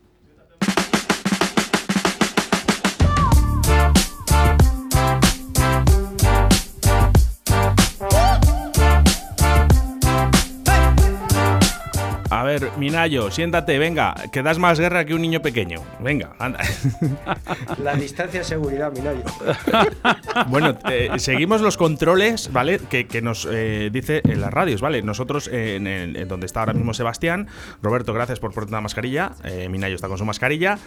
Ver, Minayo, siéntate, venga, que das más guerra que un niño pequeño. Venga, anda. La distancia de seguridad, Minayo. Bueno, eh, seguimos los controles, ¿vale? Que, que nos eh, dice en las radios, ¿vale? Nosotros, eh, en, el- en donde está ahora mismo Sebastián, Roberto, gracias por ponerte una mascarilla, eh, Minayo está con su mascarilla,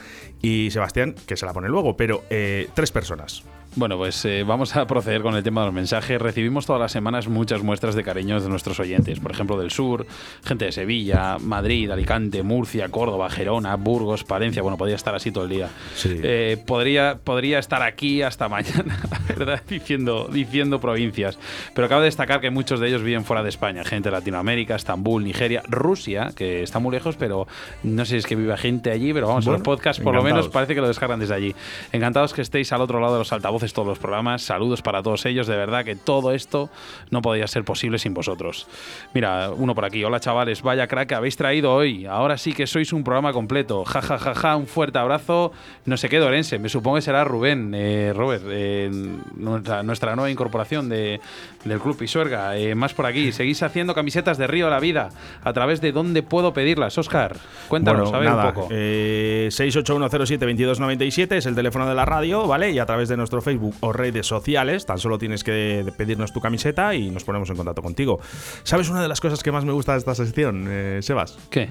y Sebastián, que se la pone luego, pero eh, tres personas. Bueno, pues eh, vamos a proceder con el tema de los mensajes. Recibimos todas las semanas muchas muestras de cariños de nuestros oyentes, por ejemplo, del sur, gente de Sevilla, Madrid, Alicante, Murcia, Córdoba, Gerona, Burgos, Palencia. Bueno, podría estar así todo el día. Sí. Eh, podría, podría estar aquí hasta mañana, ¿verdad? Diciendo, diciendo provincias. Pero cabe destacar que muchos de ellos viven fuera de España. Gente de Latinoamérica, Estambul, Nigeria, Rusia, que está muy lejos, pero no sé si es que vive gente allí, pero vamos, Bueno, los podcasts por lo menos parece que lo descargan desde allí. Encantados que estéis al otro lado de los altavoces todos los programas. Saludos para todos ellos. De verdad que todo esto no podría ser posible sin vosotros. Mira, uno por aquí. Hola chavales, vaya crack que habéis traído hoy. Ahora sí que sois un programa completo. Ja, ja, ja, ja. Un fuerte abrazo. No sé qué, Dorense. Me supongo que será Rubén, eh, Robert, eh, nuestra, nuestra nueva incorporación de, del Club Pisuerga. Eh, más por aquí. Seguís haciendo camisetas de Río de la Vida. ¿A través de dónde puedo pedirlas? Oscar, cuéntanos, Bueno, a ver nada, un poco. eh, 681072297 es el teléfono de la radio, ¿vale? Y a través de nuestro Facebook o redes sociales, tan solo tienes que pedirnos tu camiseta y nos ponemos en contacto contigo. ¿Sabes una de las cosas que más me gusta de esta sección, eh, Sebas? ¿Qué?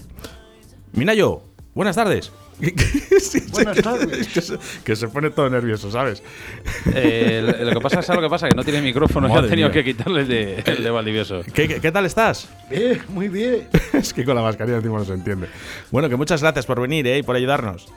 Minayo, buenas tardes. Sí, Buenas tardes. Que se, que se pone todo nervioso, ¿sabes? Eh, lo lo que pasa es lo que pasa, que no tiene micrófono y ha tenido mía. que quitarle el de, el de Valdivieso. ¿Qué, qué, qué tal estás? Bien, muy bien. es que con la mascarilla encima no se entiende. Bueno, que muchas gracias por venir ¿eh? y por ayudarnos.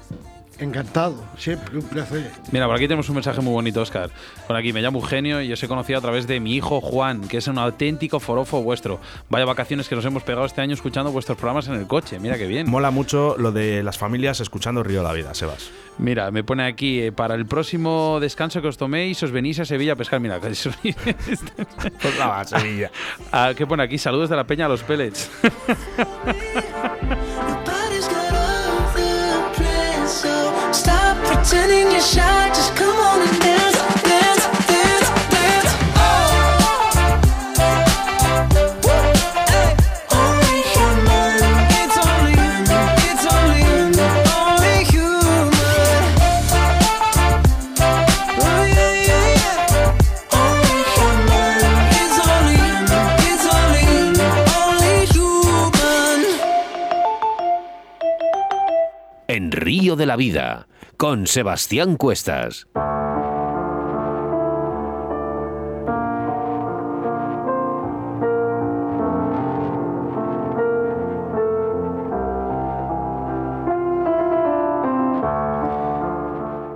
Encantado, siempre un placer. Mira, por aquí tenemos un mensaje muy bonito, Oscar. Por aquí, me llamo Eugenio y os he conocido a través de mi hijo Juan, que es un auténtico forofo vuestro. Vaya vacaciones que nos hemos pegado este año escuchando vuestros programas en el coche. Mira qué bien. Mola mucho lo de las familias escuchando Río de la Vida, Sebas. Mira, me pone aquí, eh, para el próximo descanso que os toméis, os venís a Sevilla a pescar. Mira, Pues nada, Sevilla. Ah, ¿Qué pone aquí? Saludos de la peña a los pellets. En Río de la Vida con Sebastián Cuestas.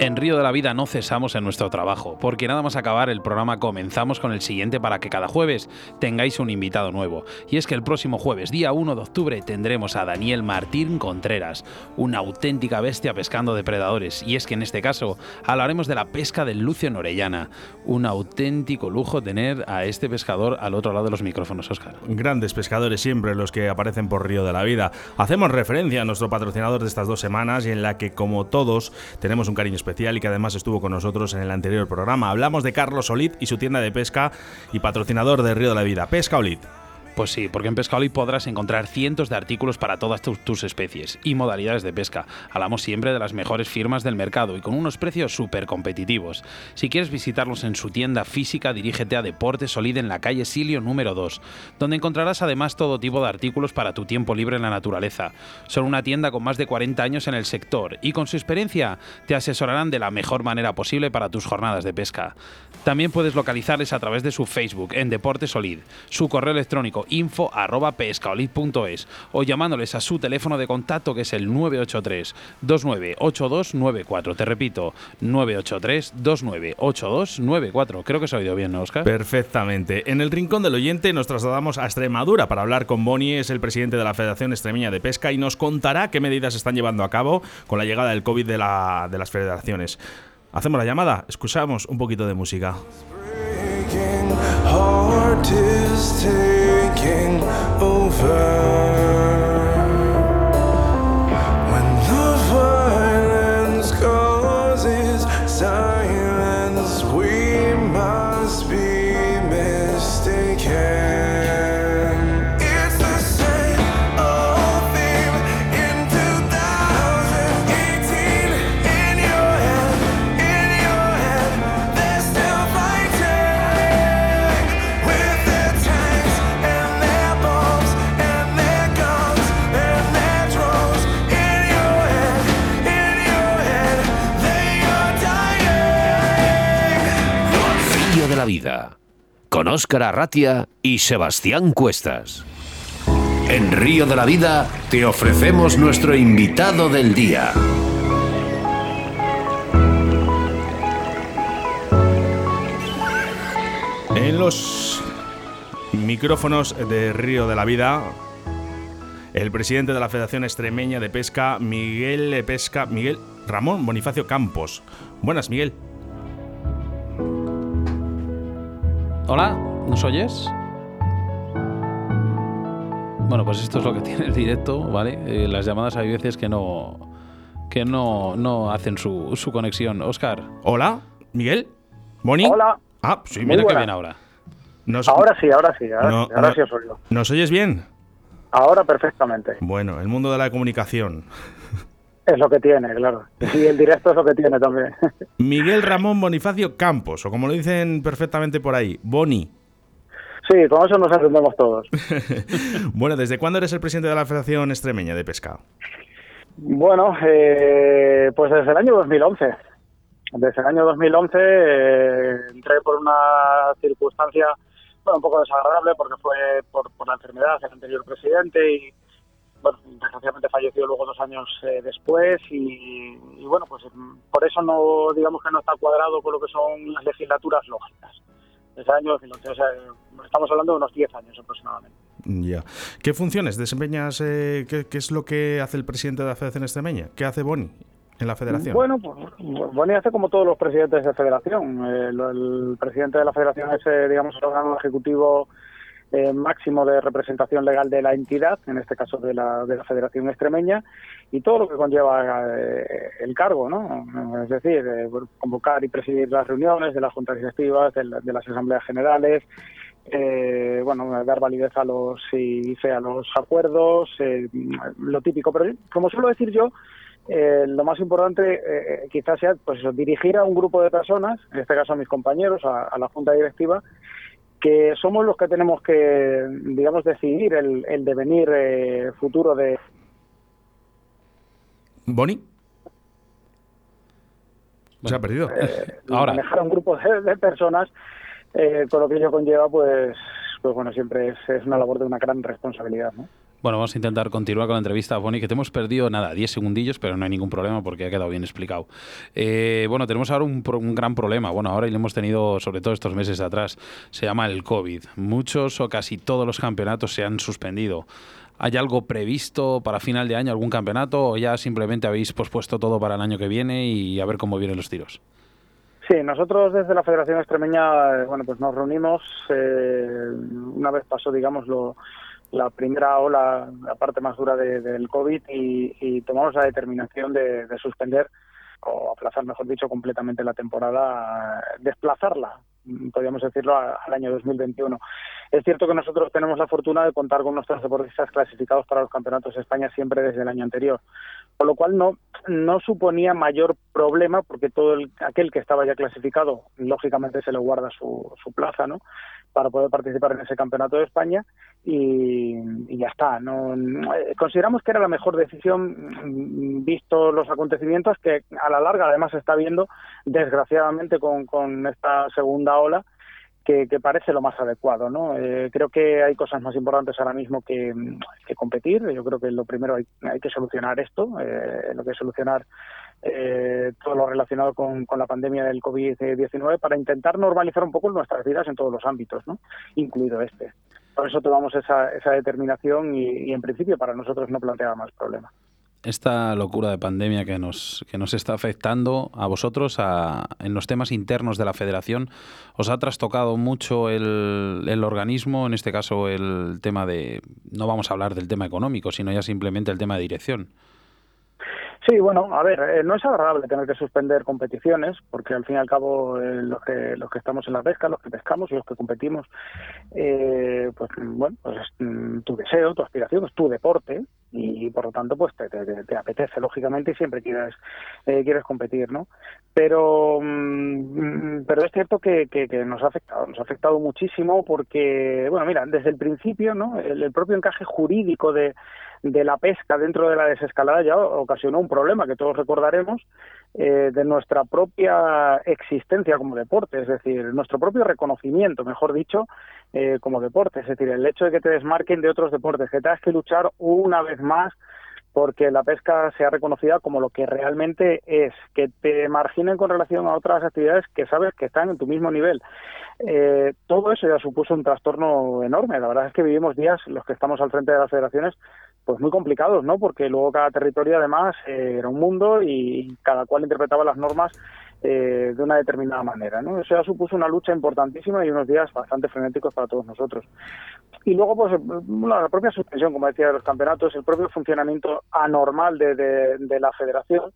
En Río de la Vida no cesamos en nuestro trabajo, porque nada más acabar el programa comenzamos con el siguiente para que cada jueves tengáis un invitado nuevo. Y es que el próximo jueves, día 1 de octubre, tendremos a Daniel Martín Contreras, una auténtica bestia pescando depredadores. Y es que en este caso hablaremos de la pesca del lucio en Orellana. Un auténtico lujo tener a este pescador al otro lado de los micrófonos, Oscar. Grandes pescadores siempre los que aparecen por Río de la Vida. Hacemos referencia a nuestro patrocinador de estas dos semanas y en la que, como todos, tenemos un cariño especial y que además estuvo con nosotros en el anterior programa. Hablamos de Carlos Solid y su tienda de pesca y patrocinador de Río de la Vida, Pesca Olid. Pues sí, porque en Pescaoli podrás encontrar cientos de artículos para todas tus, tus especies y modalidades de pesca. Hablamos siempre de las mejores firmas del mercado y con unos precios súper competitivos. Si quieres visitarlos en su tienda física, dirígete a Deportes Solid en la calle Silio número 2, donde encontrarás además todo tipo de artículos para tu tiempo libre en la naturaleza. Son una tienda con más de 40 años en el sector y con su experiencia te asesorarán de la mejor manera posible para tus jornadas de pesca. También puedes localizarles a través de su Facebook en Deportes Solid, su correo electrónico info arroba o llamándoles a su teléfono de contacto que es el 983 298294. Te repito, 983 298294. Creo que se ha oído bien, ¿no, Oscar? Perfectamente. En el rincón del oyente nos trasladamos a Extremadura para hablar con Boni, es el presidente de la Federación Extremeña de Pesca y nos contará qué medidas están llevando a cabo con la llegada del COVID de, la- de las federaciones. Hacemos la llamada, escuchamos un poquito de música. Heart is taking over. Óscar Arratia y Sebastián Cuestas. En Río de la Vida te ofrecemos nuestro invitado del día. En los micrófonos de Río de la Vida, el presidente de la Federación Extremeña de Pesca, Miguel Pesca, Miguel Ramón Bonifacio Campos. Buenas, Miguel. Hola, ¿nos oyes? Bueno, pues esto es lo que tiene el directo, ¿vale? Eh, las llamadas hay veces que no que no, no hacen su, su conexión. Oscar, Hola, Miguel. Boni. Hola. Ah, sí, mira que bien ahora. Nos, Ahora sí, ahora sí, ahora, No, sí, ahora no. sí os oigo. ¿Nos oyes bien? Ahora perfectamente. Bueno, el mundo de la comunicación. Es lo que tiene, claro. Y el directo es lo que tiene también. Miguel Ramón Bonifacio Campos, o como lo dicen perfectamente por ahí, Boni. Sí, con eso nos entendemos todos. Bueno, ¿desde cuándo eres el presidente de la Federación Extremeña de Pesca? Bueno, eh, pues desde el año 2011. Desde el año 2011 eh, entré por una circunstancia bueno, un poco desagradable porque fue por, por la enfermedad del anterior presidente y bueno, desgraciadamente falleció luego dos años eh, después y, y, bueno, pues mm, por eso no digamos que no está cuadrado con lo que son las legislaturas lógicas. Desde el año 2011, o sea, estamos hablando de unos 10 años aproximadamente. Ya. ¿Qué funciones desempeñas? eh, qué, qué es lo que hace el presidente de la Federación Extremeña? ¿Qué hace Boni en la Federación? Bueno, pues Boni hace como todos los presidentes de federación. Eh, lo- el presidente de la federación es, eh, digamos, el órgano ejecutivo eh, máximo de representación legal de la entidad, en este caso de la, de la Federación Extremeña, y todo lo que conlleva eh, el cargo, ¿no? Es decir, eh, convocar y presidir las reuniones de las juntas directivas, de, la- de las asambleas generales, eh, bueno, dar validez a los y fe a los acuerdos, eh, lo típico. Pero como suelo decir yo, eh, lo más importante eh, quizás sea pues dirigir a un grupo de personas, en este caso a mis compañeros, a, a la junta directiva, que somos los que tenemos que, digamos, decidir el, el devenir eh, futuro de, ¿Boni? Se ha perdido. Ahora. manejar a un grupo de, de personas, eh, con lo que ello conlleva, pues, pues bueno, siempre es, es una labor de una gran responsabilidad, ¿no? Bueno, vamos a intentar continuar con la entrevista, Bonnie, que te hemos perdido, nada, 10 segundillos, pero no hay ningún problema porque ha quedado bien explicado. Eh, bueno, tenemos ahora un, gran problema, bueno, ahora y lo hemos tenido sobre todo estos meses de atrás, se llama el COVID. Muchos o casi todos los campeonatos se han suspendido. ¿Hay algo previsto para final de año, algún campeonato, o ya simplemente habéis pospuesto todo para el año que viene y a ver cómo vienen los tiros? Sí, nosotros desde la Federación Extremeña, eh, bueno, pues nos reunimos eh, una vez pasó, digamos, lo- la primera ola, la parte más dura de- del COVID y, tomamos la determinación de, de suspender o aplazar, mejor dicho, completamente la temporada, desplazarla, podríamos decirlo, al año 2021. Es cierto que nosotros tenemos la fortuna de contar con nuestros deportistas clasificados para los campeonatos de España siempre desde el año anterior, con lo cual no, no suponía mayor problema porque todo el- aquel que estaba ya clasificado, lógicamente se le guarda su, su plaza, ¿no? para poder participar en ese campeonato de España y, ya está. No, consideramos que era la mejor decisión mm, visto los acontecimientos que a la larga además se está viendo desgraciadamente con, esta segunda ola que, parece lo más adecuado. ¿no? Eh, creo que hay cosas más importantes ahora mismo que, que competir. Yo creo que lo primero hay, hay que solucionar esto, eh, lo que es solucionar eh, todo lo relacionado con, con la pandemia del COVID-19 para intentar normalizar un poco nuestras vidas en todos los ámbitos, ¿no? incluido este. Por eso tomamos esa, esa determinación y, en principio para nosotros no plantea más problemas. esta locura de pandemia que nos, que nos está afectando a vosotros a- en los temas internos de la federación, ¿os ha trastocado mucho el, el organismo? En este caso, el tema de. No vamos a hablar del tema económico, sino ya simplemente el tema de dirección. Sí, bueno, a ver, eh, no es agradable tener que suspender competiciones, porque al fin y al cabo eh, los que los que estamos en la pesca, los que pescamos y los que competimos, eh, pues bueno, pues es mm, tu deseo, tu aspiración, es tu deporte y por lo tanto pues te, te- te- te apetece lógicamente y siempre quieres eh, quieres competir, ¿no? Pero mm, pero es cierto que, que- nos ha afectado, nos ha afectado muchísimo porque bueno, mira, desde el principio, ¿no? El propio encaje jurídico de de la pesca dentro de la desescalada ya ocasionó un problema que todos recordaremos eh, de nuestra propia existencia como deporte, es decir, nuestro propio reconocimiento, mejor dicho, eh, como deporte, es decir, el hecho de que te desmarquen de otros deportes, que tengas que luchar una vez más porque la pesca sea reconocida como lo que realmente es, que te marginen con relación a otras actividades que sabes que están en tu mismo nivel. Eh, todo eso ya supuso un trastorno enorme. La verdad es que vivimos días, los que estamos al frente de las federaciones, pues muy complicados, ¿no? Porque luego cada territorio además eh, era un mundo y cada cual interpretaba las normas eh, de una determinada manera, ¿no? Eso ya supuso una lucha importantísima y unos días bastante frenéticos para todos nosotros. Y luego, pues, la propia suspensión, como decía, de los campeonatos, el propio funcionamiento anormal de, de- de la federación,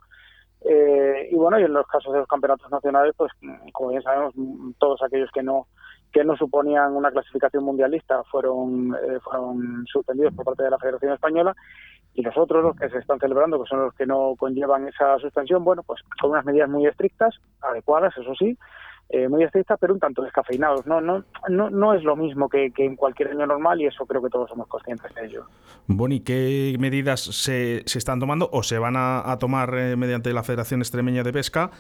eh, y bueno, y en los casos de los campeonatos nacionales, pues como bien sabemos, todos aquellos que no que no suponían una clasificación mundialista fueron eh, fueron suspendidos por parte de la Federación Española y los otros, los que se están celebrando, que son los que no conllevan esa suspensión, bueno, pues con unas medidas muy estrictas, adecuadas, eso sí, eh, muy estrictas, pero un tanto descafeinados. No, no, no, no es lo mismo que, que en cualquier año normal y eso creo que todos somos conscientes de ello. Boni, ¿qué medidas se, se están tomando o se van a, tomar eh, mediante la Federación Extremeña de Pesca?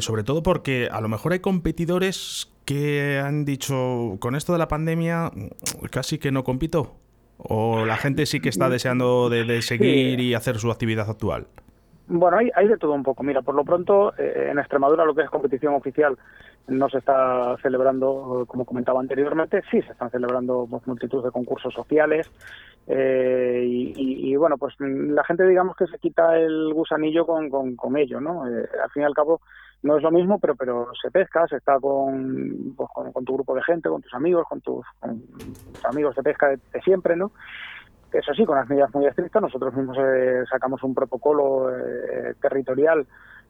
Sobre todo porque a lo mejor hay competidores que han dicho, con esto de la pandemia, casi que no compito. O la gente sí que está deseando de, de seguir y hacer su actividad actual. Bueno, hay, hay de todo un poco. Mira, por lo pronto, eh, en Extremadura lo que es competición oficial no se está celebrando, como comentaba anteriormente. Sí, se están celebrando pues, multitud de concursos sociales. eh, y, y- y, bueno, pues la gente, digamos que se quita el gusanillo con, ello, ¿no? Eh, al fin y al cabo, no es lo mismo, pero pero se pesca, se está con, pues, con, tu grupo de gente, con tus amigos, con tus, amigos de pesca de siempre, ¿no? Eso sí, con las medidas muy estrictas, nosotros mismos eh, sacamos un protocolo eh, territorial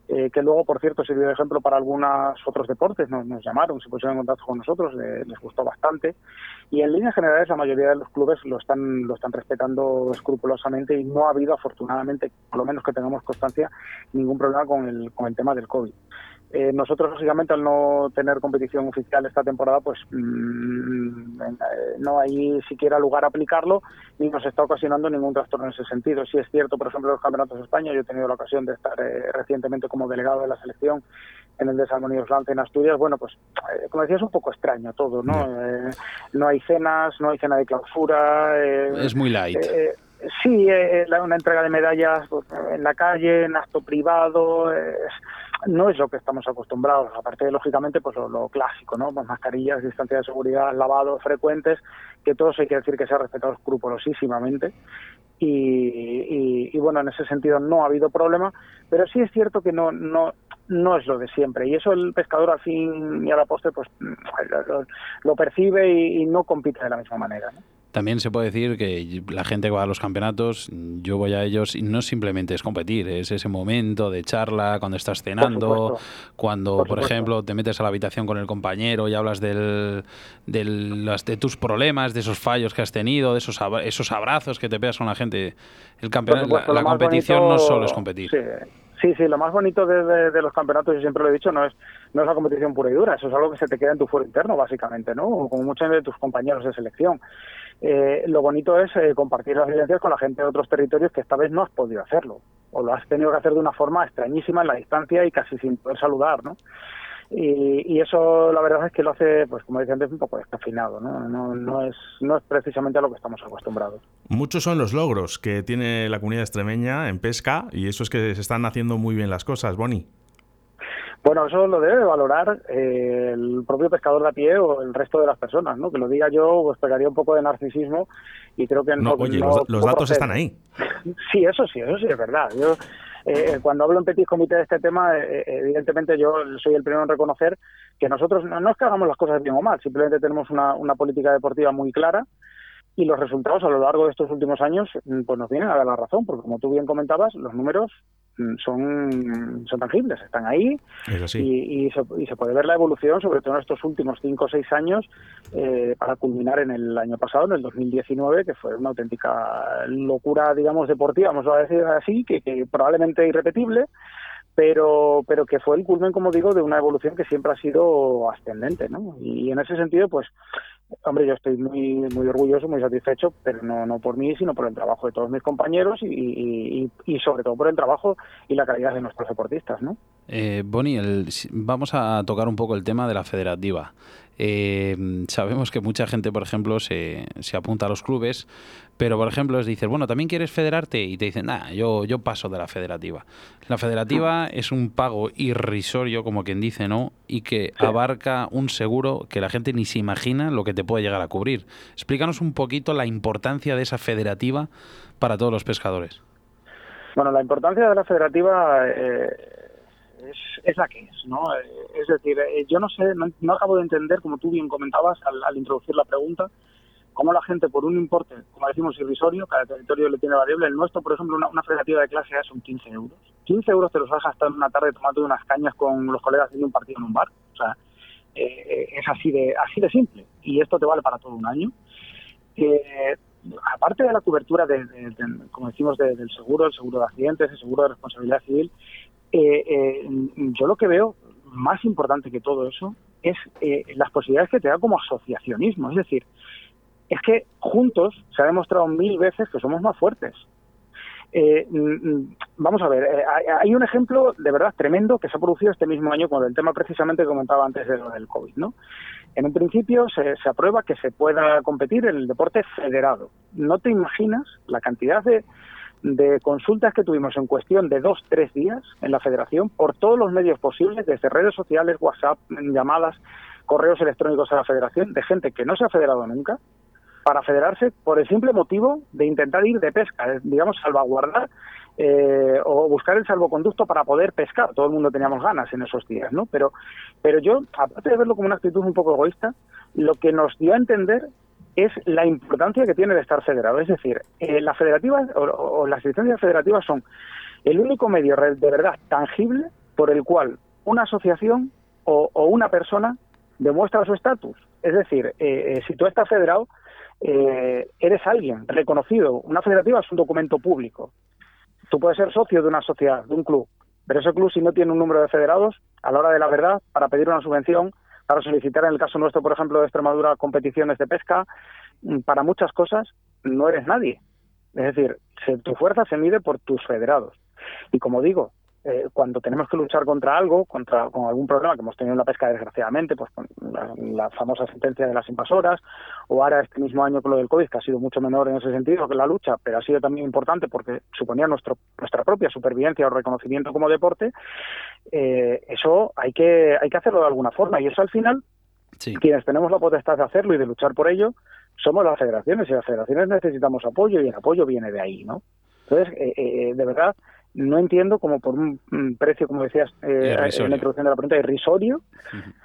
eh, que luego, por cierto, sirvió de ejemplo para algunos otros deportes. Nos, llamaron, se pusieron en contacto con nosotros, les gustó bastante. Y en líneas generales, la mayoría de los clubes lo están, lo están respetando escrupulosamente y no ha habido, afortunadamente, por lo menos que tengamos constancia, ningún problema con el, con el tema del COVID. Eh, nosotros, lógicamente, al no tener competición oficial esta temporada, pues mm, eh, no hay siquiera lugar a aplicarlo ni nos está ocasionando ningún trastorno en ese sentido. Si es cierto, por ejemplo, los campeonatos de España, yo he tenido la ocasión de estar eh, recientemente como delegado de la selección en el Desalmonidos Lance en Asturias, bueno, pues eh, como decía, es un poco extraño todo, ¿no? Eh, no hay cenas, no hay cena de clausura. eh, Es muy light. sí, eh, la- una entrega de medallas pues, en la calle, en acto privado, no es lo que estamos acostumbrados. Aparte, lógicamente, pues lo, clásico, ¿no? Pues mascarillas, distancia de seguridad, lavados frecuentes, que todos hay que decir que se ha respetado escrupulosísimamente. Y, y- y, bueno, en ese sentido no ha habido problema, pero sí es cierto que no, no, no es lo de siempre. Y eso el pescador al fin y a la postre pues lo, lo percibe y, y no compite de la misma manera. ¿no? También se puede decir que la gente que va a los campeonatos, yo voy a ellos y no simplemente es competir, es ese momento de charla cuando estás cenando, cuando, Por ejemplo, te metes a la habitación con el compañero y hablas del, del- las- de tus problemas, de esos fallos que has tenido, de esos, abra- esos abrazos que te pegas con la gente. El campeonato, supuesto, la, competición bonito- no solo es competir. Sí, sí, sí, lo más bonito de, de- de los campeonatos, y siempre lo he dicho, no es, no es la competición pura y dura, eso es algo que se te queda en tu fuero interno, básicamente, ¿no? Como muchos de tus compañeros de selección. Eh, lo bonito es eh, compartir las vivencias con la gente de otros territorios que esta vez no has podido hacerlo, o lo has tenido que hacer de una forma extrañísima en la distancia y casi sin poder saludar, ¿no? Y, eso la verdad es que lo hace, pues como decía antes, un poco descafinado, no, es, no es precisamente a lo que estamos acostumbrados. Muchos son los logros que tiene la comunidad extremeña en pesca y eso es que se están haciendo muy bien las cosas, Boni. Bueno, eso lo debe valorar eh, el propio pescador de a pie o el resto de las personas, ¿no? Que lo diga yo, pues pegaría un poco de narcisismo y creo que No, no. oye, no- los, datos procede. están ahí. Sí, eso sí, eso sí es verdad. Yo eh, cuando hablo en Petit Comité de este tema, eh, eh, evidentemente yo soy el primero en reconocer que nosotros no, no es que hagamos las cosas bien o mal, simplemente tenemos una, una política deportiva muy clara y los resultados a lo largo de estos últimos años mm, pues nos vienen a dar la razón, porque como tú bien comentabas, los números mm, son, son tangibles, están ahí Es así. y, y se, y se puede ver la evolución, sobre todo en estos últimos cinco o seis años, eh, para culminar en el año pasado, en el 2019, que fue una auténtica locura, digamos, deportiva, vamos a decir así, que, que probablemente irrepetible, pero, pero que fue el culmen, como digo, de una evolución que siempre ha sido ascendente, ¿no? Y en ese sentido, pues, hombre, yo estoy muy, muy orgulloso, muy satisfecho, pero no, no por mí, sino por el trabajo de todos mis compañeros y, y, y- sobre todo por el trabajo y la calidad de nuestros deportistas, ¿no? Eh, Bonnie, el- vamos a tocar un poco el tema de la federativa. Eh, sabemos que mucha gente, por ejemplo, se, se apunta a los clubes, pero, por ejemplo, les dices, bueno, ¿también quieres federarte? Y te dicen, nah, yo, yo paso de la federativa. La federativa es un pago irrisorio, como quien dice, ¿no? Y que abarca un seguro que la gente ni se imagina lo que te puede llegar a cubrir. Explícanos un poquito la importancia de esa federativa para todos los pescadores. Bueno, la importancia de la federativa eh, es, es la que es, ¿no? Eh, Es decir, eh, yo no sé, no, no acabo de entender, como tú bien comentabas al, al introducir la pregunta, cómo la gente por un importe, como decimos, irrisorio, cada territorio le tiene variable, el nuestro, por ejemplo, una, federativa de clase A son 15 euros. 15 euros te los vas a gastar en una tarde tomando unas cañas con los colegas haciendo un partido en un bar. O sea, eh, es así de, así de simple. Y esto te vale para todo un año. Eh, aparte de la cobertura, de, como decimos, de- del seguro, el seguro de accidentes, el seguro de responsabilidad civil, eh, eh, yo lo que veo más importante que todo eso es las posibilidades que te da como asociacionismo. Es decir, es que juntos se ha demostrado mil veces que somos más fuertes. Eh, mm, mm, vamos a ver, eh, hay, un ejemplo de verdad tremendo que se ha producido este mismo año con el tema precisamente comentaba antes de lo del COVID, ¿no? En un principio se, se aprueba que se pueda competir en el deporte federado. No te imaginas la cantidad de, de consultas que tuvimos en cuestión de dos, tres días en la federación por todos los medios posibles, desde redes sociales, WhatsApp, llamadas, correos electrónicos a la federación, de gente que no se ha federado nunca, para federarse por el simple motivo de intentar ir de pesca, digamos, salvaguardar eh, o buscar el salvoconducto para poder pescar. Todo el mundo teníamos ganas en esos días, ¿no? Pero, pero yo, aparte de verlo como una actitud un poco egoísta, lo que nos dio a entender es la importancia que tiene de estar federado. Es decir, eh, las federativas o, las licencias federativas son el único medio de verdad tangible por el cual una asociación o, o una persona demuestra su estatus. Es decir, eh, eh, si tú estás federado, eh, eres alguien reconocido. Una federativa es un documento público. Tú puedes ser socio de una sociedad, de un club, pero ese club si no tiene un número de federados, a la hora de la verdad, para pedir una subvención, para solicitar, en el caso nuestro, por ejemplo, de Extremadura, competiciones de pesca, mm, para muchas cosas, no eres nadie. Es decir, tu fuerza se mide por tus federados. Y como digo, eh, cuando tenemos que luchar contra algo, contra con algún problema que hemos tenido en la pesca desgraciadamente, pues con la, la famosa sentencia de las invasoras, o ahora este mismo año con lo del COVID, que ha sido mucho menor en ese sentido que la lucha, pero ha sido también importante porque suponía nuestro, nuestra propia supervivencia o reconocimiento como deporte, eh, eso hay que, hay que hacerlo de alguna forma y eso al final Sí. quienes tenemos la potestad de hacerlo y de luchar por ello somos las federaciones y las federaciones necesitamos apoyo y el apoyo viene de ahí, ¿no? Entonces, eh, eh, de verdad, no entiendo cómo por un precio, como decías eh, en la introducción de la pregunta, irrisorio,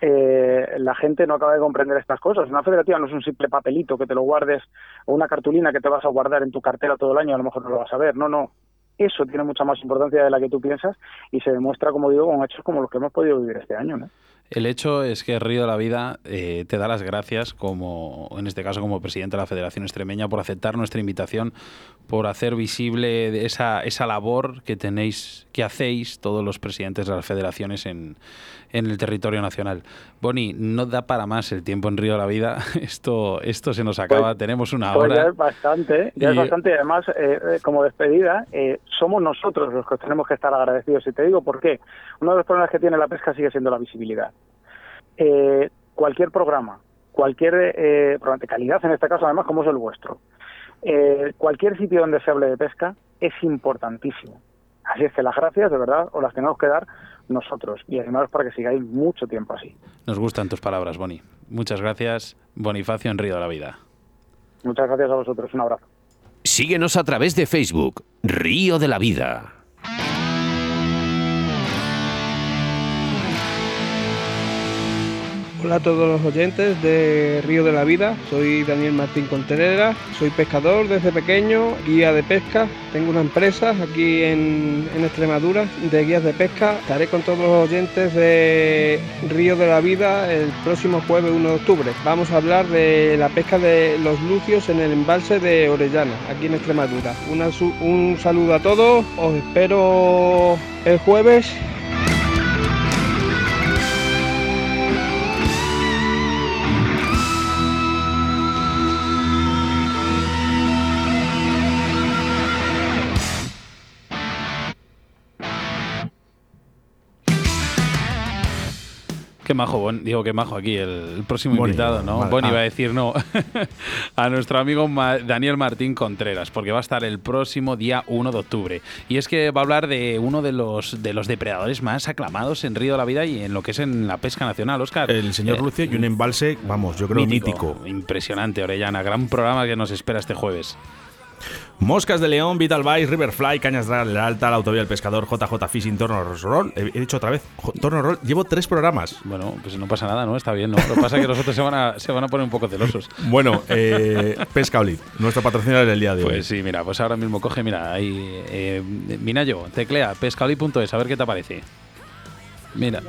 eh, la gente no acaba de comprender estas cosas. Una federativa no es un simple papelito que te lo guardes o una cartulina que te vas a guardar en tu cartera todo el año, a lo mejor no lo vas a ver. No, no. Eso tiene mucha más importancia de la que tú piensas y se demuestra, como digo, con hechos como los que hemos podido vivir este año, ¿no? El hecho es que Río de la Vida eh, te da las gracias, como en este caso como presidente de la Federación Extremeña, por aceptar nuestra invitación, por hacer visible esa, esa labor que tenéis, que hacéis todos los presidentes de las federaciones en, en el territorio nacional. Boni, no da para más el tiempo en Río de la Vida. Esto, esto se nos acaba. Pues- Tenemos una Pues ya hora. es bastante, ya es Y- bastante. Y además, eh, eh, como despedida, eh, somos nosotros los que tenemos que estar agradecidos. Y te digo por qué. Uno de los problemas que tiene la pesca sigue siendo la visibilidad. Eh, cualquier programa, cualquier eh, programa de calidad, en este caso, además, como es el vuestro, eh, cualquier sitio donde se hable de pesca es importantísimo. Así es que las gracias, de verdad, os las tenemos que dar nosotros y animaros para que sigáis mucho tiempo así. Nos gustan tus palabras, Boni. Muchas gracias. Bonifacio en Río de la Vida. Muchas gracias a vosotros. Un abrazo. Síguenos a través de Facebook, Río de la Vida. Hola a todos los oyentes de Río de la Vida, soy Daniel Martín Contreras, soy pescador desde pequeño, guía de pesca, tengo una empresa aquí en, Extremadura de guías de pesca, estaré con todos los oyentes de Río de la Vida el próximo jueves 1 de octubre. Vamos a hablar de la pesca de los lucios en el embalse de Orellana, aquí en Extremadura. Un saludo a todos, os espero el jueves Qué majo, Bon- digo qué majo aquí, el, próximo Boni, invitado, ¿no? vale. Boni Ah. iba a decir no. a nuestro amigo Daniel Martín Contreras, porque va a estar el próximo día 1 de octubre. Y es que va a hablar de uno de los, de los depredadores más aclamados en Río de la Vida y en lo que es en la pesca nacional, Oscar. El señor Eh, Lucio y un embalse, vamos, yo creo mítico. Impresionante, Orellana. Gran programa que nos espera este jueves. Moscas de León, Vital Vice, Riverfly, Cañas de la Alta, la Autovía del Pescador, JJ Fishing, Torno Roll. He, dicho otra vez, Torno Roll. Llevo tres programas. Bueno, pues no pasa nada, ¿no? Está bien, ¿no? Lo que pasa es que los otros se van a, se van a poner un poco celosos. Bueno, eh, Pesca Olid, nuestro patrocinador del día de hoy. Pues sí, mira, pues ahora mismo coge, mira, ahí. Eh, Minayo, teclea pescaoli.es, a ver qué te aparece. Mira.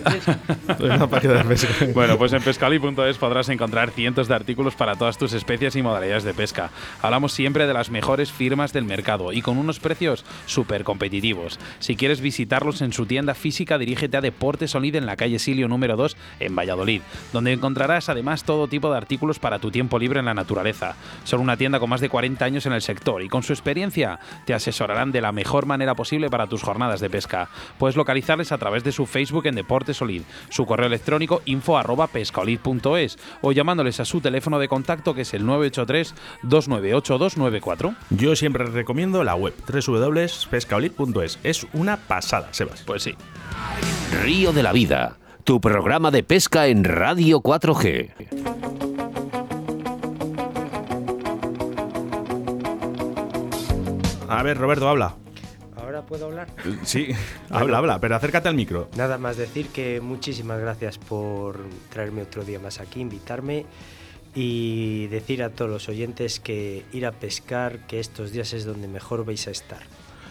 Una página de pesca. Bueno, pues en pescali.es podrás encontrar cientos de artículos para todas tus especies y modalidades de pesca. Hablamos siempre de las mejores firmas del mercado y con unos precios súper competitivos. Si quieres visitarlos en su tienda física, dirígete a Deportes Olid en la calle Silio número 2 en Valladolid, donde encontrarás además todo tipo de artículos para tu tiempo libre en la naturaleza. Son una tienda con más de 40 años en el sector y con su experiencia te asesorarán de la mejor manera posible para tus jornadas de pesca. Puedes localizarles a través de su Facebook en Deportes Su correo electrónico info arroba pescaolid.es o llamándoles a su teléfono de contacto que es el 983 298294. Yo siempre recomiendo la web www.pescaolid.es. Es una pasada, Sebas. Pues sí. Río de la Vida, tu programa de pesca en Radio 4G. A ver, Roberto, habla. ¿Ahora puedo hablar? Sí, habla, habla, pero acércate al micro. Nada más decir que muchísimas gracias por traerme otro día más aquí, invitarme y decir a todos los oyentes que ir a pescar, que estos días es donde mejor vais a estar.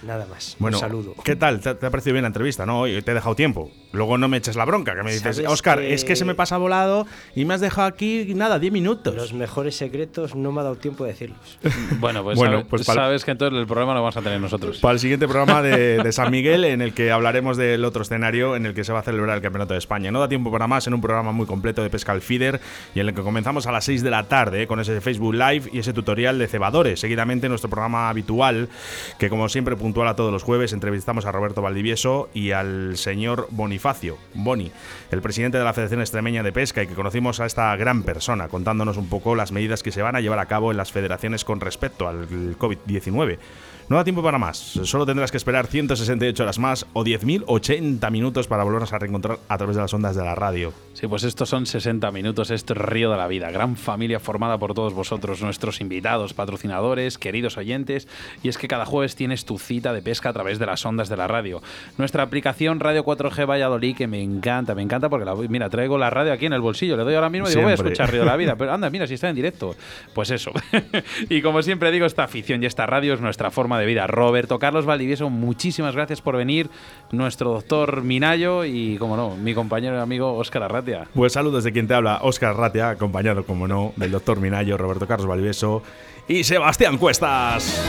Nada más. Bueno, Un saludo. ¿qué tal? ¿Te, te ha parecido bien la entrevista? No, Oye, te he dejado tiempo. Luego no me eches la bronca, que me dices, ¿Sabes Oscar, que- es que se me pasa volado y me has dejado aquí, nada, 10 minutos. Los mejores secretos no me ha dado tiempo de decirlos. Bueno, pues, Bueno, sabe- pues para- sabes que entonces el programa lo vamos a tener nosotros. Para el siguiente programa de, de San Miguel, en el que hablaremos del otro escenario en el que se va a celebrar el Campeonato de España. No da tiempo para más en un programa muy completo de pesca al feeder y en el que comenzamos a las 6 de la tarde eh, con ese Facebook Live y ese tutorial de cebadores. Seguidamente nuestro programa habitual, que como siempre puntual a todos los jueves entrevistamos a Roberto Valdivieso y al señor Bonifacio, Boni, el presidente de la Federación Extremeña de Pesca y que conocimos a esta gran persona contándonos un poco las medidas que se van a llevar a cabo en las federaciones con respecto al COVID-19. No da tiempo para más, solo tendrás que esperar 168 horas más o 10.080 minutos para volvernos a reencontrar a través de las ondas de la radio. Sí, pues estos son 60 minutos, esto es Río de la Vida, gran familia formada por todos vosotros, nuestros invitados, patrocinadores, queridos oyentes, y es que cada jueves tienes tu cita de pesca a través de las ondas de la radio. Nuestra aplicación Radio 4G Valladolid, que me encanta, me encanta porque, la, voy- mira, traigo la radio aquí en el bolsillo, le doy ahora mismo y digo, voy a escuchar Río de la Vida, pero anda, mira, si está en directo. Pues eso. y como siempre digo, esta afición y esta radio es nuestra forma de vida. Roberto Carlos Valdivieso, muchísimas gracias por venir, nuestro doctor Minayo y, como no, mi compañero y amigo Óscar Arratia. Pues saludos de quien te habla, Óscar Ratia, acompañado, como no, del doctor Minayo, Roberto Carlos Valvieso y Sebastián Cuestas.